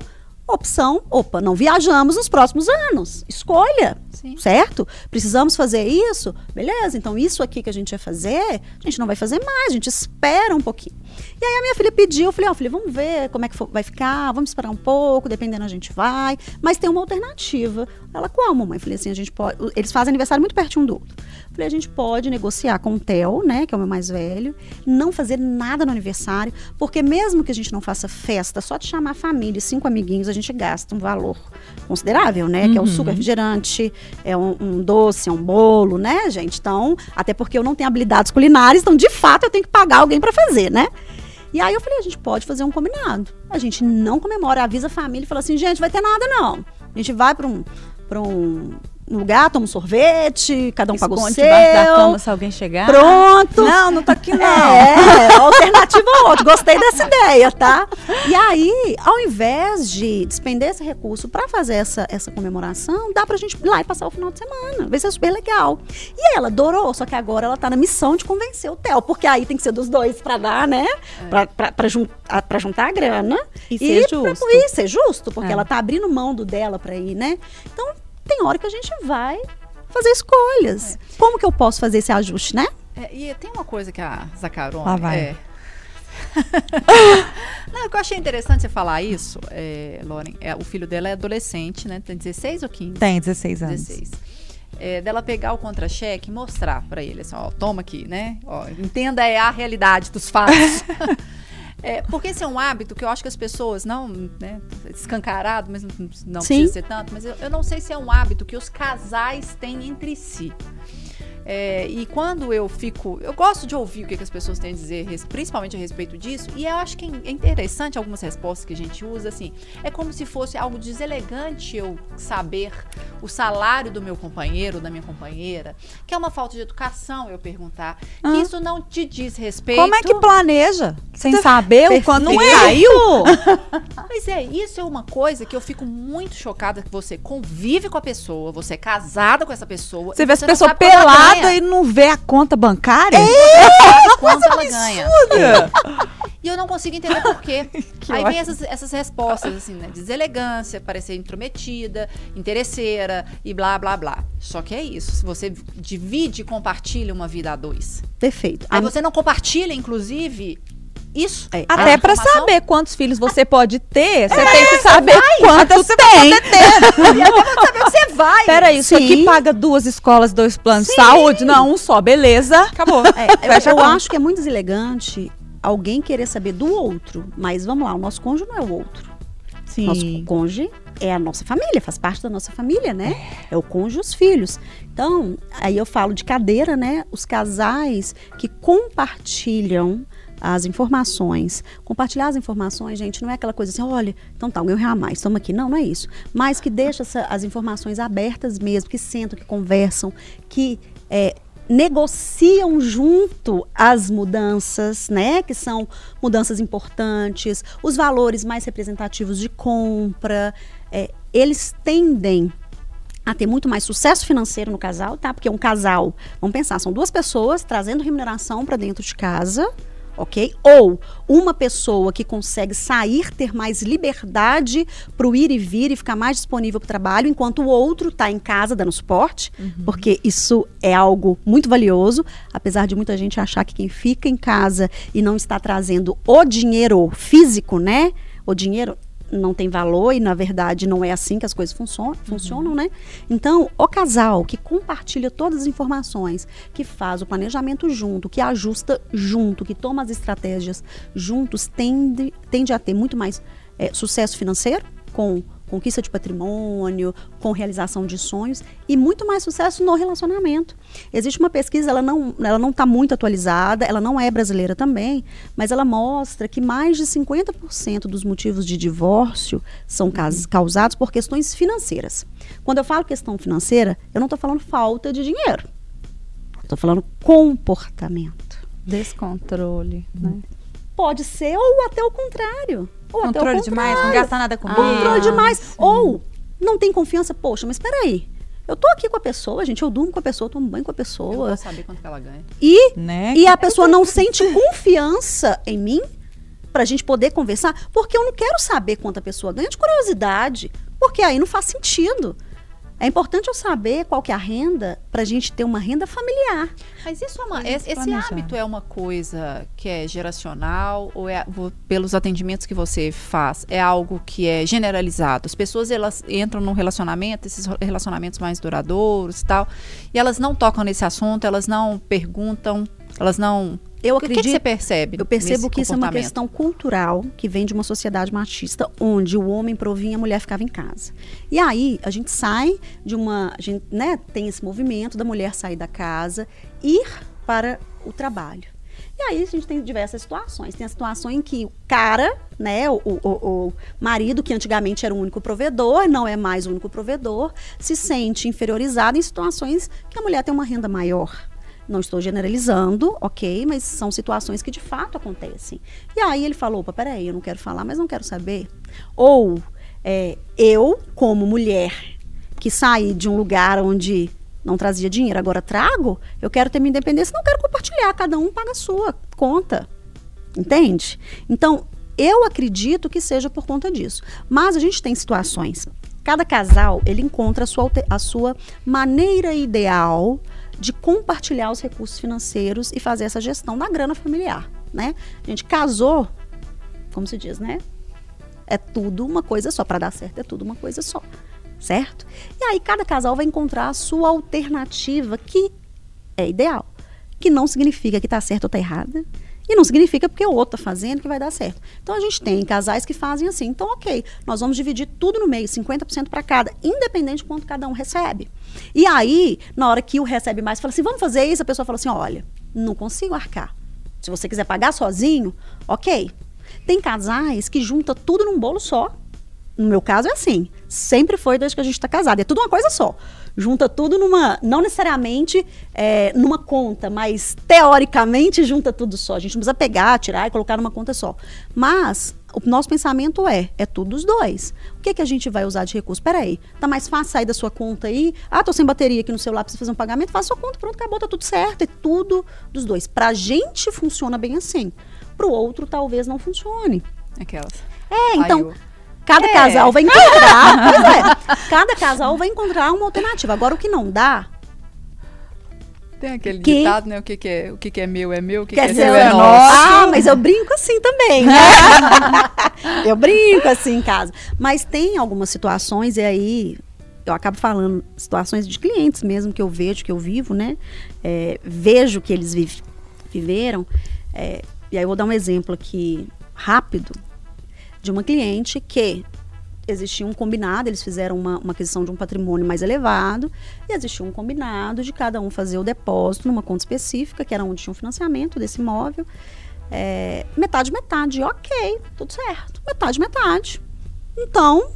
opção, opa, não viajamos nos próximos anos. Escolha, Sim. certo? Precisamos fazer isso? Beleza, então isso aqui que a gente ia fazer, a gente não vai fazer mais, a gente espera um pouquinho. E aí a minha filha pediu, eu falei, ó, filha, vamos ver como é que vai ficar, vamos esperar um pouco, dependendo a gente vai, mas tem uma alternativa. Ela, qual, mamãe? Eu falei assim, a gente pode, eles fazem aniversário muito pertinho um do outro. Falei, a gente pode negociar com o Theo, né, que é o meu mais velho, não fazer nada no aniversário, porque mesmo que a gente não faça festa, só de chamar a família, e cinco amiguinhos, a gente gasta um valor considerável, né, que é o suco refrigerante, é um, um doce, é um bolo, né, gente? Então, até porque eu não tenho habilidades culinárias, então, de fato, eu tenho que pagar alguém para fazer, né? E aí eu falei, a gente pode fazer um combinado. A gente não comemora, avisa a família e fala assim, gente, vai ter nada não. A gente vai para um, pra um lugar, toma um sorvete, cada um paga o Esconde seu. debaixo da cama se alguém chegar. Pronto. Não, não tô aqui não. É, alternativa outra. Gostei dessa ideia, tá? E aí, ao invés de despender esse recurso para fazer essa, essa comemoração, dá pra gente ir lá e passar o final de semana. Vai ser super legal. E ela adorou, só que agora ela tá na missão de convencer o Theo, porque aí tem que ser dos dois pra dar, né? Pra, pra, pra, jun- a- pra juntar a grana. E ser pra- justo. E ser justo, porque É. ela tá abrindo mão do dela pra ir, né? Então, tem hora que a gente vai fazer escolhas. Como que eu posso fazer esse ajuste, né? É, e tem uma coisa que a Zacarone. Lá vai. É. [laughs] Não, o que eu achei interessante você falar isso, é, Lauren, é, o filho dela é adolescente, né? Tem 16 ou 15? Tem 16 anos. 16. É, dela pegar o contra-cheque e mostrar pra ele, assim, ó, toma aqui, né? Ó, entenda é a realidade dos fatos. [laughs] É, porque esse é um hábito que eu acho que as pessoas, não, né, escancarado, mas não, não precisa ser tanto, mas eu, eu não sei se é um hábito que os casais têm entre si. É, e quando eu fico. Eu gosto de ouvir o que, que as pessoas têm a dizer, principalmente a respeito disso. E eu acho que é interessante algumas respostas que a gente usa, assim. É como se fosse algo deselegante eu saber o salário do meu companheiro, da minha companheira, que é uma falta de educação eu perguntar. Ah. Que isso não te diz respeito. Como é que planeja? Sem saber o quanto Perfeito. caiu? [laughs] Pois é, isso é uma coisa que eu fico muito chocada que você convive com a pessoa, você é casada com essa pessoa. Você vê essa não pessoa ela pelada e não vê a conta bancária? [laughs] sabe quanto ela ganha. E eu não consigo entender por quê. [laughs] Aí vem essas, essas respostas, assim, né? Deselegância, parecer intrometida, interesseira e blá, blá, blá. Só que é isso. Se você divide e compartilha uma vida a dois. Perfeito. Aí A- você não compartilha, inclusive, isso. É, Até a pra informação. saber quantos filhos você pode ter, você tem que saber quantos tem. [laughs] saber que você vai. Peraí, isso Sim. aqui paga duas escolas, dois planos de saúde? Não, um só, beleza. Acabou. É, [laughs] eu- eu acho que é muito deselegante alguém querer saber do outro. Mas vamos lá, o nosso cônjuge não é o outro. Nosso Sim. cônjuge é a nossa família, faz parte da nossa família, né? É o cônjuge e os filhos. Então, aí eu falo de cadeira, né? Os casais que compartilham as informações. Compartilhar as informações, gente, não é aquela coisa assim, olha, então tá, real a mais, estamos aqui. Não, não é isso. Mas que deixa essa- as informações abertas mesmo, que sentam, que conversam, que é, negociam junto as mudanças, né? Que são mudanças importantes, os valores mais representativos de compra. é, eles tendem a ter muito mais sucesso financeiro no casal, tá? Porque um casal, vamos pensar, são duas pessoas trazendo remuneração para dentro de casa, ok? Ou uma pessoa que consegue sair, ter mais liberdade para o ir e vir e ficar mais disponível para o trabalho, enquanto o outro está em casa dando suporte, porque isso é algo muito valioso, apesar de muita gente achar que quem fica em casa e não está trazendo o dinheiro físico, né? O dinheiro não tem valor e na verdade não é assim que as coisas funcionam, funcionam, né? Então, o casal que compartilha todas as informações, que faz o planejamento junto, que ajusta junto, que toma as estratégias juntos, tende, tende a ter muito mais eh, sucesso financeiro com conquista de patrimônio, com realização de sonhos e muito mais sucesso no relacionamento. Existe uma pesquisa, ela não ela não está muito atualizada, ela não é brasileira também, mas ela mostra que mais de 50% dos motivos de divórcio são cas- causados por questões financeiras. Quando eu falo questão financeira, eu não estou falando falta de dinheiro. Estou falando comportamento. Descontrole, né? Pode ser ou até o contrário. Ou Controle demais, não contrário. gasta nada comigo. Controle demais. Ou não tem confiança, poxa, mas peraí. Eu tô aqui com a pessoa, gente, eu durmo com a pessoa, eu tomo banho com a Eu pessoa. vou saber quanto que ela ganha. E, Né? e a pessoa não sente [laughs] confiança em mim pra gente poder conversar, porque eu não quero saber quanto a pessoa ganha de curiosidade, porque aí não faz sentido. É importante eu saber qual que é a renda pra gente ter uma renda familiar. Mas isso é uma, esse, esse hábito é uma coisa que é geracional ou é pelos atendimentos que você faz é algo que é generalizado? As pessoas elas entram num relacionamento, esses relacionamentos mais duradouros e tal, e elas não tocam nesse assunto, elas não perguntam, elas não. Eu o que, que acredito você percebe? Eu percebo que isso é uma questão cultural que vem de uma sociedade machista, onde o homem provinha, a mulher ficava em casa. E aí a gente sai de uma, a gente, né, tem esse movimento da mulher sair da casa, ir para o trabalho. E aí a gente tem diversas situações. Tem a situação em que o cara, né, o, o- o marido, que antigamente era o único provedor, não é mais o único provedor, se sente inferiorizado em situações que a mulher tem uma renda maior. Não estou generalizando, ok, mas são situações que de fato acontecem. E aí ele falou: opa, peraí, eu não quero falar, mas não quero saber. Ou é, eu, como mulher, que saí de um lugar onde não trazia dinheiro, agora trago, eu quero ter minha independência, não quero compartilhar, cada um paga a sua conta. Entende? Então, eu acredito que seja por conta disso. Mas a gente tem situações. Cada casal, ele encontra a sua, a sua maneira ideal de compartilhar os recursos financeiros e fazer essa gestão da grana familiar, né? A gente casou, como se diz, né? É tudo uma coisa só. Para dar certo, é tudo uma coisa só. Certo? E aí, cada casal vai encontrar a sua alternativa que é ideal. Que não significa que está certo ou está errada. E não significa porque o outro está fazendo que vai dar certo. Então a gente tem casais que fazem assim. Então, ok, nós vamos dividir tudo no meio, 50% para cada, independente de quanto cada um recebe. E aí, na hora que o recebe mais, fala assim: vamos fazer isso, a pessoa fala assim: olha, não consigo arcar. Se você quiser pagar sozinho, ok. Tem casais que junta tudo num bolo só. No meu caso é assim. Sempre foi desde que a gente está casado. É tudo uma coisa só junta tudo numa, não necessariamente é, numa conta, mas teoricamente junta tudo só. A gente não precisa pegar, tirar e colocar numa conta só. Mas o nosso pensamento é, é tudo dos dois. O que, que a gente vai usar de recurso? Peraí, tá mais fácil sair da sua conta aí? Ah, tô sem bateria aqui no celular, preciso fazer um pagamento, faça sua conta, pronto, acabou, tá tudo certo. É tudo dos dois. Pra gente funciona bem assim. Pro outro, talvez não funcione. Aquelas. É, então, Cada É. casal vai [laughs] encontrar. pois é. Cada casal vai encontrar uma alternativa. Agora, o que não dá, Tem aquele Que- ditado, né? O que, que é, o que, que é meu é meu, o que, quer que é seu é nosso. Ah, mas eu brinco assim também, né? [laughs] eu brinco assim em casa. Mas tem algumas situações, e aí eu acabo falando situações de clientes mesmo que eu vejo, que eu vivo, né? É, vejo que eles vive- viveram. É, e aí eu vou dar um exemplo aqui rápido de uma cliente que existia um combinado, eles fizeram uma, uma aquisição de um patrimônio mais elevado, e existia um combinado de cada um fazer o depósito numa conta específica, que era onde tinha um financiamento desse imóvel. É, metade, metade, ok, tudo certo. Metade, metade. Então,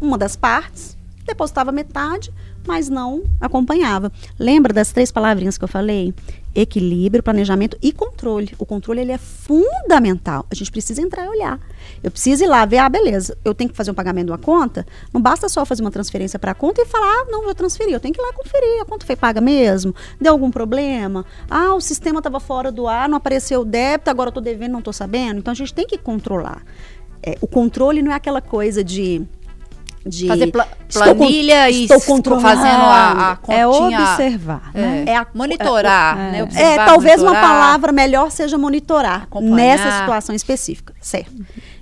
uma das partes depositava metade, mas não acompanhava. Lembra das três palavrinhas que eu falei? Equilíbrio, planejamento e controle. O controle ele é fundamental. A gente precisa entrar e olhar. Eu preciso ir lá ver, ah, beleza, eu tenho que fazer um pagamento de uma conta. Não basta só fazer uma transferência para a conta e falar, ah, não, vou transferir. Eu tenho que ir lá conferir. A conta foi paga mesmo? Deu algum problema? Ah, o sistema estava fora do ar, não apareceu o débito, agora eu estou devendo, não estou sabendo. Então a gente tem que controlar. É, o controle não é aquela coisa de. De Fazer pla- estou planilha e estou controlando. fazendo a, a continha. É observar, né? É, É a- monitorar, é- né? é- Observar, É, talvez uma monitorar. palavra melhor seja monitorar Acompanhar. nessa situação específica, certo?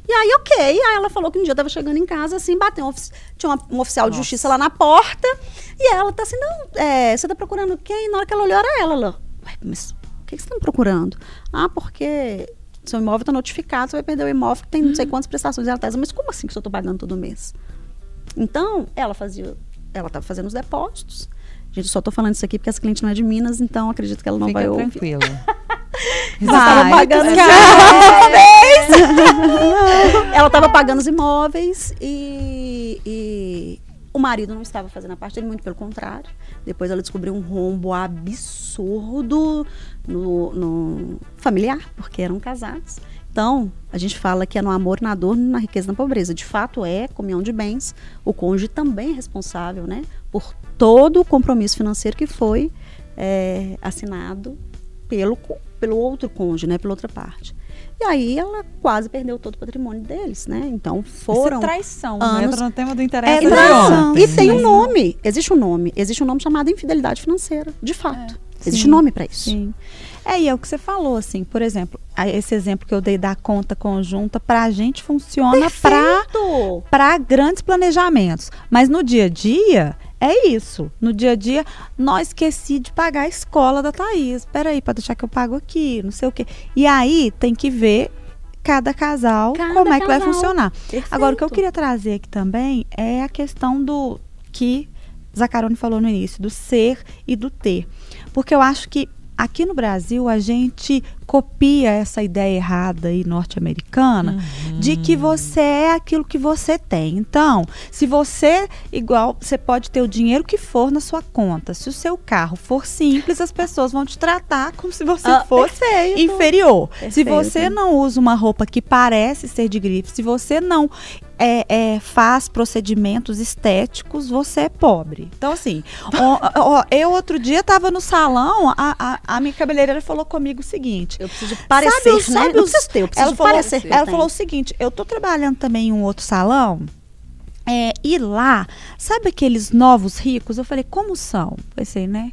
E aí, ok, aí ela falou que um dia estava chegando em casa, assim, bateu um, tinha uma- um oficial de justiça lá na porta, e ela tá assim, não, é, você tá procurando quem? Na hora que ela olhou, era ela, ué, mas o que, que você tá me procurando? Ah, porque seu imóvel tá notificado, você vai perder o imóvel que tem não sei quantas prestações. Ela tá mas como assim que eu tô pagando todo mês? Então, ela fazia, ela estava fazendo os depósitos. Gente, só tô falando isso aqui porque essa cliente não é de Minas, então acredito que ela não Fica vai ouvir. tranquila. [laughs] Você estava Vai, pagando os imóveis. [laughs] Ela estava pagando os imóveis e, e o marido não estava fazendo a parte dele, muito pelo contrário. Depois ela descobriu um rombo absurdo no, no familiar, porque eram casados. Então, a gente fala que é no amor, na dor, na riqueza, na pobreza. De fato, é comunhão de bens. O cônjuge também é responsável, né? Por todo o compromisso financeiro que foi é, assinado pelo, pelo outro cônjuge, né? Pela outra parte. E aí ela quase perdeu todo o patrimônio deles, né? Então foram. Isso é traição. anos- Entra no tema do interesse É traição. E tem um nome. Existe um nome. Existe um nome chamado infidelidade financeira. De fato. Existe Sim, um nome para isso. Sim. É, e é o que você falou, assim, por exemplo, a- esse exemplo que eu dei da conta conjunta, pra gente funciona para grandes planejamentos. Mas no dia a dia, é isso. No dia a dia, não esqueci de pagar a escola da Thaís. Peraí, para deixar que eu pago aqui, não sei o quê. E aí tem que ver cada casal Cada como é que vai funcionar. Perfeito. Agora, o que eu queria trazer aqui também é a questão do que Zacarone falou no início, do ser e do ter. Porque eu acho que aqui no Brasil a gente copia essa ideia errada aí norte-americana de que você é aquilo que você tem. Então, se você igual, você pode ter o dinheiro que for na sua conta. Se o seu carro for simples, as pessoas vão te tratar como se você Ah, fosse perfeito. inferior. Se Perfeito. você não usa uma roupa que parece ser de grife, se você não é, é, faz procedimentos estéticos, você é pobre. Então, assim, ó, ó, eu outro dia tava no salão, a, a, a minha cabeleireira falou comigo o seguinte. Eu preciso parecer, Sabe né? sabe os- preciso ter, eu preciso ela de falou, parecer. que eu ela falou o seguinte: eu tô trabalhando também em um outro salão. É, e lá, sabe aqueles novos ricos? Eu falei, como são? Pensei, né?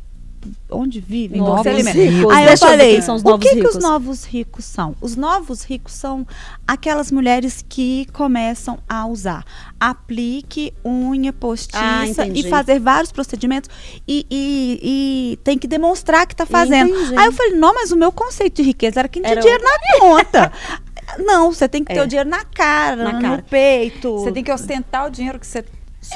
Onde vivem, Novos se alimentam. ricos. Aí eu falei, são os o que, que os novos ricos são? Os novos ricos são aquelas mulheres que começam a usar aplique, unha Ah, postiça entendi. e fazer vários procedimentos e, e- e tem que demonstrar que tá fazendo. Entendi. Aí eu falei, não, mas o meu conceito de riqueza era quem tinha Era dinheiro na conta. [laughs] Não, você tem que ter É. o dinheiro na cara, Na no cara. peito. Você tem que ostentar o dinheiro que você É,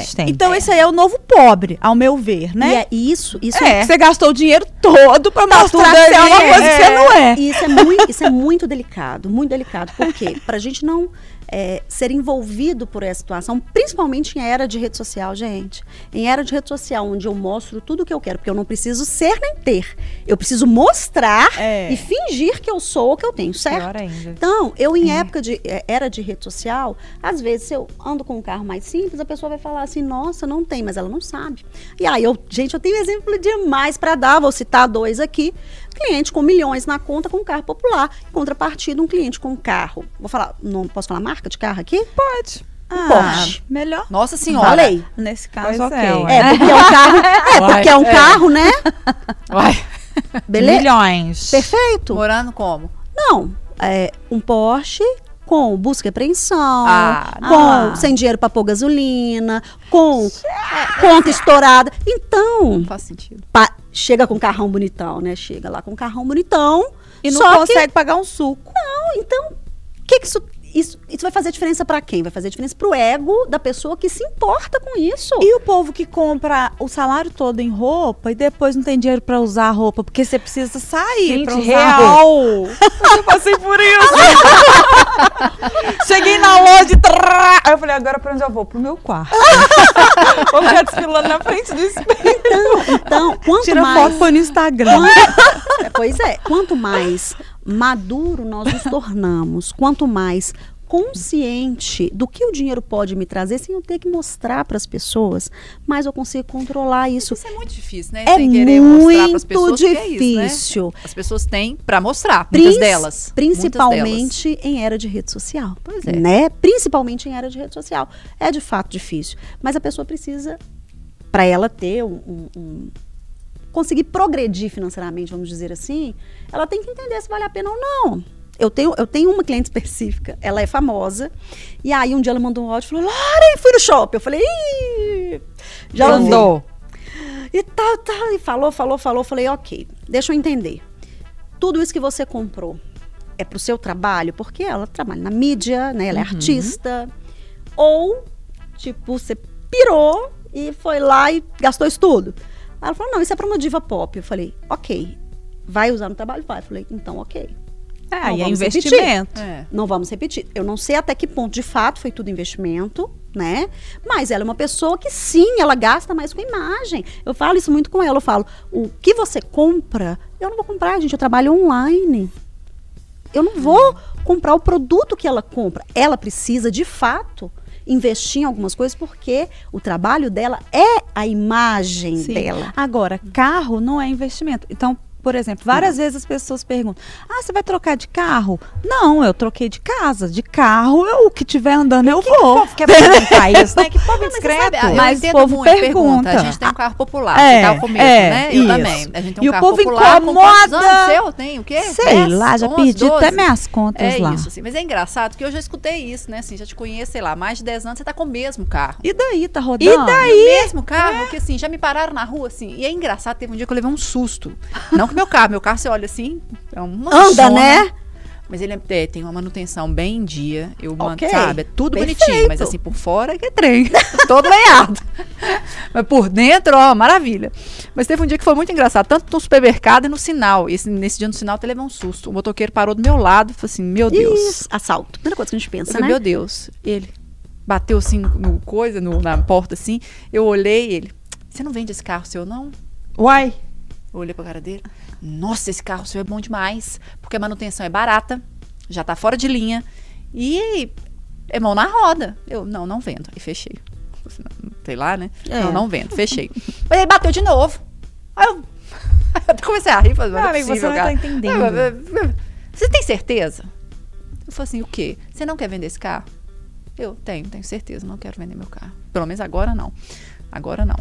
supostamente tem. então esse aí é o novo pobre, ao meu ver, E né? é isso, isso É, você gastou o dinheiro todo pra mostrar tudo que você é uma coisa que você não é. E isso é muito, isso é muito delicado, muito delicado. Por quê? Pra gente não é, ser envolvido por essa situação, principalmente em era de rede social, gente. Em era de rede social, onde eu mostro tudo o que eu quero, porque eu não preciso ser nem ter. Eu preciso mostrar É. e fingir que eu sou o que eu tenho, certo? Então, eu em época de eh, era de rede social, às vezes se eu ando com um carro mais simples, a pessoa vai falar assim: "Nossa, não tem", mas ela não sabe. E aí eu, gente, eu tenho exemplo demais para dar, vou citar dois aqui. Cliente com milhões na conta com carro popular, em contrapartida um cliente com carro. Vou falar, não posso falar marca de carro aqui? Pode. Ah, Porsche. melhor. Nossa senhora. Falei. Nesse caso, ok. é. É, porque é um carro, é porque é um É. carro, né? Uai, Beleza? Milhões. Perfeito? morando como? Não, é um Porsche com busca e apreensão, Ah, com ah. sem dinheiro para pôr gasolina, com é, conta estourada. Então, Não faz sentido. pa- chega com carrão bonitão, né? Chega lá com carrão bonitão. E não consegue pagar um suco. Que, não, então, o que que isso, isso isso vai fazer diferença para quem? Vai fazer diferença pro ego da pessoa que se importa com isso. E o povo que compra o salário todo em roupa e depois não tem dinheiro pra usar a roupa, porque você precisa sair Gente, pra usar real. Eu passei por isso. [laughs] Cheguei na loja e... eu falei, agora pra onde eu vou? Pro meu quarto. [laughs] vou ficar desfilando na frente do espelho. Então, quanto Tira mais foto põe no Instagram. [laughs] É, Pois é, quanto mais maduro nós nos tornamos, [laughs] quanto mais consciente do que o dinheiro pode me trazer sem eu ter que mostrar para as pessoas, mais eu consigo controlar isso. Isso é muito difícil, né? É Sem querer muito pessoas que é isso, né? difícil. As pessoas têm pra mostrar, muitas Prin- delas. Principalmente em era de rede social. Pois é. Né? Principalmente em era de rede social. É de fato difícil. Mas a pessoa precisa, para ela ter um- um- conseguir progredir financeiramente, vamos dizer assim, ela tem que entender se vale a pena ou não. Eu tenho, eu tenho uma cliente específica, ela é famosa, e aí um dia ela mandou um áudio e falou: Lore, fui no shopping. Eu falei, Ih, já ouvi." Andou. E tal, tal. E falou, falou, falou. Falei, ok, deixa eu entender. Tudo isso que você comprou é pro seu trabalho? Porque ela trabalha na mídia, né? Ela é artista. Ou, tipo, você pirou e foi lá e gastou isso tudo. Ela falou, não, isso é pra uma diva pop. Eu falei, ok. Vai usar no trabalho? Vai. Eu falei, então, ok. É, Não e é investimento. É. Não vamos repetir. Eu não sei até que ponto, de fato, foi tudo investimento, né? Mas ela é uma pessoa que sim, ela gasta mais com imagem. Eu falo isso muito com ela. Eu falo, o que você compra, eu não vou comprar, gente. Eu trabalho online. Eu não vou comprar o produto que ela compra. Ela precisa, de fato, investir em algumas coisas, porque o trabalho dela é a imagem Sim. dela. Agora, carro não é investimento. Então, por exemplo, várias vezes as pessoas perguntam: Ah, você vai trocar de carro? Não, eu troquei de casa. De carro, eu, o que tiver andando, eu vou. Quer perguntar [laughs] isso, né? Que povo Mas discreto. sabe, ah, eu Mas o povo muito, pergunta. A gente tem um carro popular, É, você tá o começo, é, né? Eu isso. também. A gente tem um E o carro povo popular. com incomoda. anos seu? Tem o quê? Sei 10, lá, já 11, perdi 12? até minhas contas É lá. isso, assim. Mas é engraçado que eu já escutei isso, né? Assim, já te conheço, sei lá, mais de 10 anos, você tá com o mesmo carro. E daí, tá E rodando? daí? O mesmo carro, que assim, já me pararam na rua, assim. E é engraçado, teve um dia que eu levei um susto. Não com meu carro, meu carro, você olha assim, é uma Anda, zona. né? Mas ele é- é, tem uma manutenção bem em dia. Eu mando, Ok. sabe? É tudo Perfeito. bonitinho. Mas assim, por fora que é trem. [laughs] todo lenhado. mas por dentro, ó, maravilha. Mas teve um dia que foi muito engraçado, tanto no supermercado e no sinal. E esse- nesse dia no sinal, eu até levei um susto. O motoqueiro parou do meu lado e falou assim: Meu Deus. Isso, assalto. Primeira coisa que a gente Eu pensa, falei, né? meu Deus. Ele bateu assim no coisa, no- na porta assim. Eu olhei ele. Você não vende esse carro seu, não? Uai. Eu olhei pra cara dele. Nossa, esse carro seu é bom demais. Porque a manutenção é barata, já tá fora de linha. E é mão na roda. Eu, não, não vendo. E fechei. [laughs] Sei lá, né? É. Não, não vendo. Fechei. Mas aí bateu de novo. Aí eu, [laughs] eu comecei a rir. Falei, não, Não, é amigo, você possível, não tá cara. entendendo. Você tem certeza? Eu falei assim, o quê? Você não quer vender esse carro? Eu tenho, tenho certeza. Não quero vender meu carro. Pelo menos agora não. Agora não.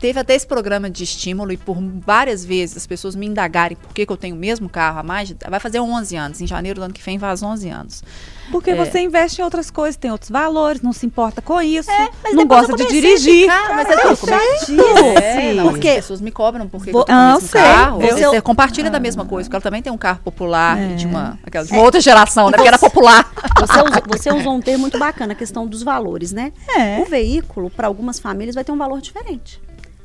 Teve até esse programa de estímulo e por várias vezes as pessoas me indagarem por que, que eu tenho o mesmo carro há mais de, vai fazer 11 anos, em janeiro do ano que vem faz 11 anos. Porque É. você investe em outras coisas, tem outros valores, não se importa com isso, Mas não gosta eu de dirigir. mas é tudo como é É, não, Porque- as pessoas me cobram porque Vo- eu tenho Ah, o eu mesmo sei. carro. Eu- Você compartilha da mesma coisa, porque ela também tem um carro popular É. de uma, aquela, de uma outra geração, né? Porque era popular. Você usou, você usou um termo muito bacana, a questão dos valores, né? É. O veículo, para algumas famílias, vai ter um valor diferente.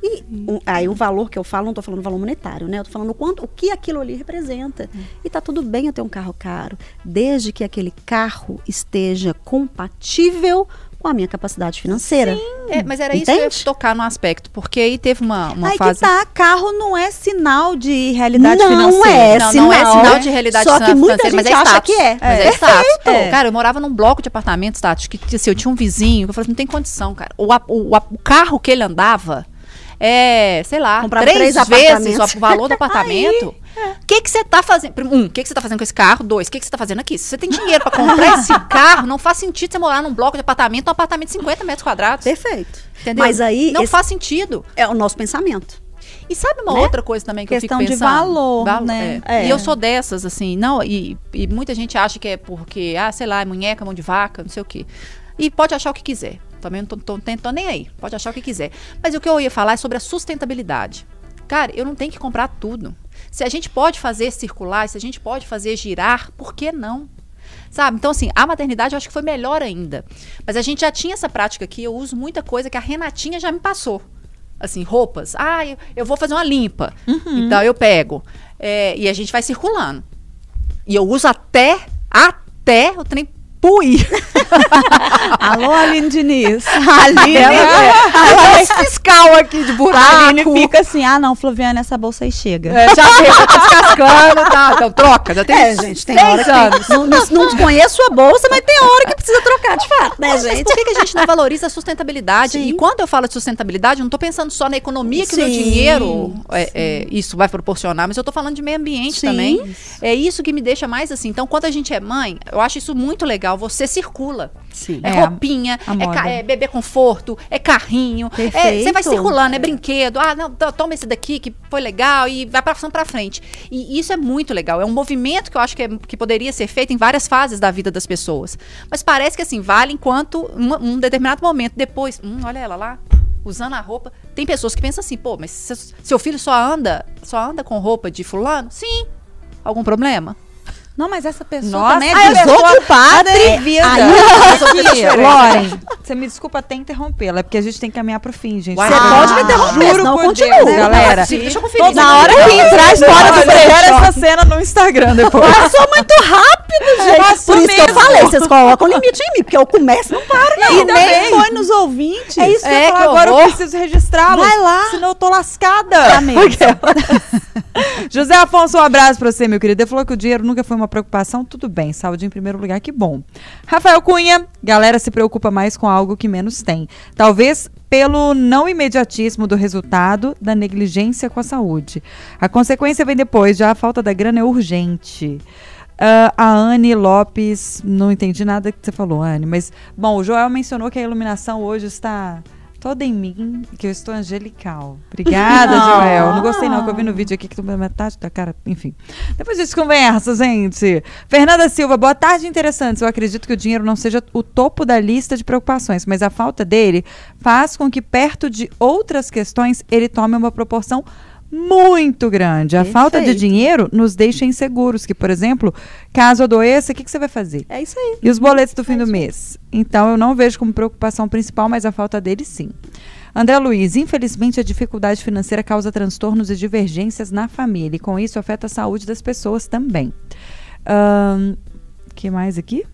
E o- aí o valor que eu falo, não estou falando valor monetário, né? Eu tô falando o quanto, o que aquilo ali representa. E tá tudo bem eu ter um carro caro, desde que aquele carro esteja compatível com a minha capacidade financeira. É, mas era isso que eu ia Entende? tocar no aspecto, porque aí teve uma, uma Aí fase. que tá, carro não é sinal de realidade Não financeira. é. não, não é sinal, sinal né? de realidade Só que finan- muita financeira, mas gente é acha status. que é. Mas é, É. status. É. Cara, eu morava num bloco de apartamentos, status, que assim, eu tinha um vizinho que eu falei, não tem condição, cara. O, o, a- o carro que ele andava é, sei lá, Comprava três, três vezes o valor do [laughs] apartamento. O que que você tá fazendo? Um, o que que você tá fazendo com esse carro? Dois, o que que você tá fazendo aqui? Se você tem dinheiro pra comprar esse [laughs] carro, não faz sentido você morar num bloco de apartamento, um apartamento de 50 metros quadrados. Perfeito. Entendeu? Mas aí não esse faz sentido. é o nosso pensamento. E sabe uma Né? outra coisa também que Questão eu de fico pensando? valor, né? é. É. E eu sou dessas, assim, não, e, e muita gente acha que é porque, ah, sei lá, é munheca, mão de vaca, não sei o quê. E pode achar o que quiser. Também não tô, tô, tô, nem aí. Pode achar o que quiser. Mas o que eu ia falar é sobre a sustentabilidade. Cara, eu não tenho que comprar tudo. Se a gente pode fazer circular, se a gente pode fazer girar, por que não? Sabe? Então, assim, a maternidade eu acho que foi melhor ainda. Mas a gente já tinha essa prática aqui, eu uso muita coisa que a Renatinha já me passou. Assim, roupas. Ah, eu, eu vou fazer uma limpa. Então eu pego. É, e a gente vai circulando. E eu uso até, até o trem pui. [laughs] Alô, Aline Diniz. Aline, é, é, [laughs] fiscal aqui de buraco. A Aline fica assim, ah não, Flaviana, essa bolsa aí chega. É, já veio, tá descascando, tá? [laughs] Então troca, já tem É, gente, tem hora anos. não, não, não desconheço a bolsa, mas tem hora que precisa trocar de fato, né, Mas gente? por que, que a gente não valoriza a sustentabilidade? Sim. E quando eu falo de sustentabilidade, eu não estou pensando só na economia que o meu Sim, dinheiro é, é, isso vai proporcionar, mas eu estou falando de meio ambiente Sim. também. É isso que me deixa mais assim. Então, quando a gente é mãe, eu acho isso muito legal. Você circula. Sim. É, É, roupinha, é, é bebê conforto, é carrinho. é-. Você vai circulando, é brinquedo. Ah, não, to- toma esse daqui que foi legal e vai passando pra frente. E isso é muito legal. É um movimento que eu acho que, é- que poderia ser feito em várias fases da vida das pessoas. Mas parece que assim, vale enquanto um, um determinado momento. Depois, hum, olha ela lá. Usando a roupa. Tem pessoas que pensam assim, pô, mas se- seu filho só anda, só anda com roupa de fulano? Sim. Algum problema? Não, mas essa pessoa Nossa, também é desocupada. Atrevida. Aqui, Lauren, você me desculpa até interrompê-la, é porque a gente tem que caminhar pro fim, gente. Você Ah, pode me interromper, Juro por continua. Deus, galera. Sim, deixa eu conferir. Aqui. hora que entrar a história do Eu só. essa cena no Instagram depois. Passou muito rápido, gente. Passou Por isso que eu mesmo. falei, vocês colocam limite em mim, porque eu começo não paro, não. E nem foi nos ouvintes. É isso que eu É, falar que agora, eu preciso registrá-lo. Vai lá. Senão eu tô lascada. Tá mesmo. [laughs] José Afonso, um abraço pra você, meu querido. Ele falou que o dinheiro nunca foi uma preocupação. Tudo bem, saúde em primeiro lugar, que bom. Rafael Cunha, galera se preocupa mais com algo que menos tem. Talvez pelo não imediatismo do resultado da negligência com a saúde. A consequência vem depois, já a falta da grana é urgente. Ah, a Anne Lopes, não entendi nada que você falou, Anne, mas, bom, o Joel mencionou que a iluminação hoje está toda em mim, que eu estou angelical. Obrigada, [laughs] Joel. Não gostei não, que eu vi no vídeo aqui que tu metade da cara, enfim. Depois a gente conversa, gente. Fernanda Silva, boa tarde, interessantes. Eu acredito que o dinheiro não seja o topo da lista de preocupações, mas a falta dele faz com que perto de outras questões ele tome uma proporção muito grande. A falta de dinheiro nos deixa inseguros, que, por exemplo, caso adoeça, o que, que você vai fazer? É isso aí. E os boletos do fim do mês? Então, eu não vejo como preocupação principal, mas a falta dele sim. André Luiz, infelizmente a dificuldade financeira causa transtornos e divergências na família e com isso afeta a saúde das pessoas também. O que mais aqui?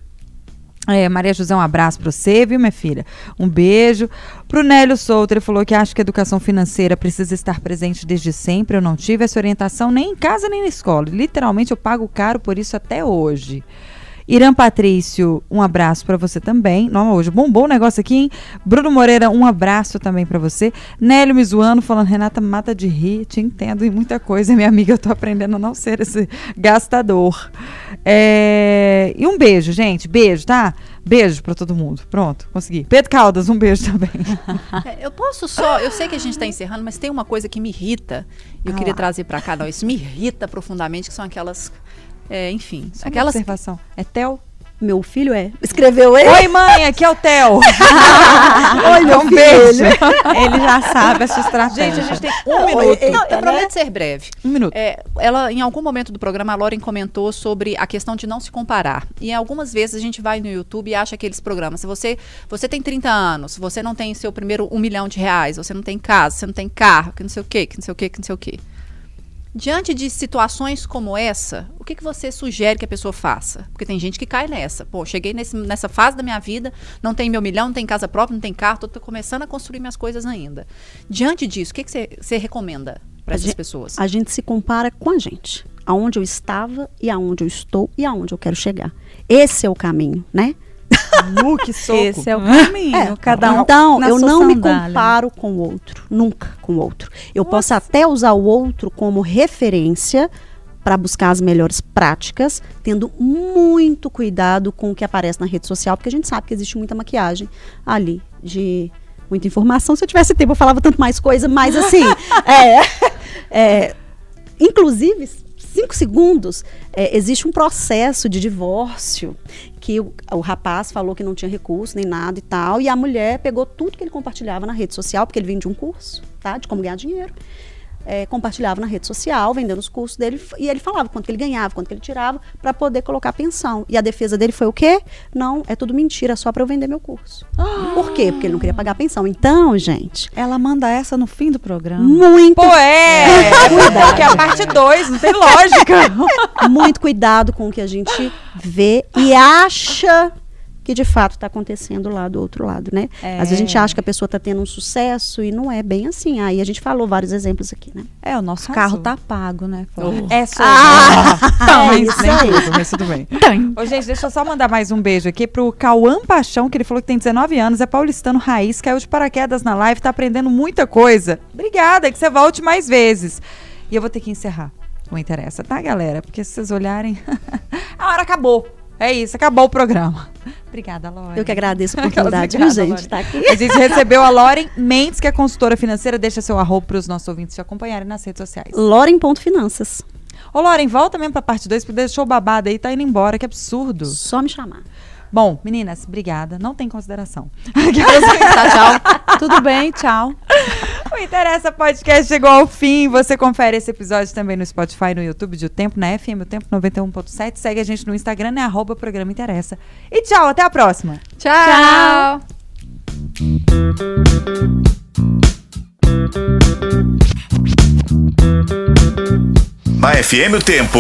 É, Maria José, um abraço para você, viu, minha filha? Um beijo. Pro Nélio Souto, ele falou que acha que a educação financeira precisa estar presente desde sempre. Eu não tive essa orientação nem em casa nem na escola. Literalmente, eu pago caro por isso até hoje. Irã Patrício, um abraço para você também. Não, hoje bombou o negócio aqui, hein? Bruno Moreira, um abraço também para você. Nélio Mizuano falando, Renata, mata de rir, te entendo em muita coisa, minha amiga. Eu tô aprendendo a não ser esse gastador. É, E um beijo, gente. Beijo, tá? Beijo pra todo mundo. Pronto, consegui. Pedro Caldas, um beijo também. [laughs] É, eu posso só, eu sei que a gente está encerrando, mas tem uma coisa que me irrita. E eu Ah queria lá. trazer para cá, não, isso me irrita profundamente, que são aquelas, é, enfim, Só uma aquelas observação. É Theo? Meu filho é. Escreveu ele? Oi, mãe, aqui é o Theo. [laughs] Oi, meu um beijo. Ele já sabe essa estratégia. Gente, a gente tem um minuto. Não, eu prometo ser breve. Um minuto. É, ela, em algum momento do programa, a Lauren comentou sobre a questão de não se comparar. E algumas vezes a gente vai no YouTube e acha aqueles programas. Se você, você tem 30 anos, você não tem seu primeiro um milhão de reais, você não tem casa, você não tem carro, que não sei o quê, que não sei o quê, que não sei o quê. Diante de situações como essa, o que, que você sugere que a pessoa faça? Porque tem gente que cai nessa. Pô, cheguei nesse- nessa fase da minha vida, não tem meu milhão, não tem casa própria, não tem carro, tô, tô começando a construir minhas coisas ainda. Diante disso, o que, que você, você recomenda para essas gente- pessoas? A gente se compara com a gente. Aonde eu estava e aonde eu estou e aonde eu quero chegar. Esse é o caminho, né? [laughs] Nu, que soco. Esse é o caminho. cada um então, eu não me sandália. comparo com o outro, nunca com o outro. Eu posso até usar o outro como referência para buscar as melhores práticas, tendo muito cuidado com o que aparece na rede social, porque a gente sabe que existe muita maquiagem ali de muita informação. Se eu tivesse tempo, eu falava tanto mais coisa, mas assim, [laughs] é, é, inclusive cinco segundos é, existe um processo de divórcio que o, o rapaz falou que não tinha recurso nem nada e tal e a mulher pegou tudo que ele compartilhava na rede social porque ele vendia um curso tá? De como ganhar dinheiro é, compartilhava na rede social, vendendo os cursos dele, e ele falava quanto que ele ganhava, quanto que ele tirava, para poder colocar pensão. E a defesa dele foi o quê? Não, é tudo mentira, só para eu vender meu curso. Por quê? Porque ele não queria pagar pensão. Então, gente, Ela manda essa no fim do programa. muito, Pô, é. [laughs] Porque é a parte 2, não tem lógica. [laughs] muito cuidado com o que a gente vê e acha que de fato está acontecendo lá do outro lado, né? É. Às vezes a gente acha que a pessoa está tendo um sucesso e não é bem assim. Aí a gente falou vários exemplos aqui, né? É, o nosso Arrasou. carro tá pago, né? Flávia? É só. Ah, Tá, [laughs] é mas isso nem tudo, mas tudo bem. Ô, gente, deixa eu só mandar mais um beijo aqui pro Cauã Paixão, que ele falou que tem 19 anos, é paulistano raiz, caiu de paraquedas na live, tá aprendendo muita coisa. Obrigada, que você volte mais vezes. E eu vou ter que encerrar. Não interessa, tá, galera? Porque se vocês olharem. [laughs] a hora acabou. É isso, acabou o programa. [laughs] Obrigada, Laura. Eu que agradeço a [laughs] oportunidade, viu, gente? Tá aqui. A gente recebeu a Lauren Mendes, que é consultora financeira. Deixa seu arroba para os nossos ouvintes te acompanharem nas redes sociais. Loren.finanças. Ô, Lauren, volta mesmo pra parte 2, porque deixou babado aí, tá indo embora, que absurdo. Só me chamar. Bom, meninas, obrigada. Não tem consideração. [laughs] Tchau, tchau. Tudo bem, tchau. o Interessa Podcast chegou ao fim. Você confere esse episódio também no Spotify, no YouTube de O Tempo, na FM O Tempo 91.7. Segue a gente no Instagram, é arroba programa Interessa. E tchau, até a próxima. Tchau. Na FM o Tempo,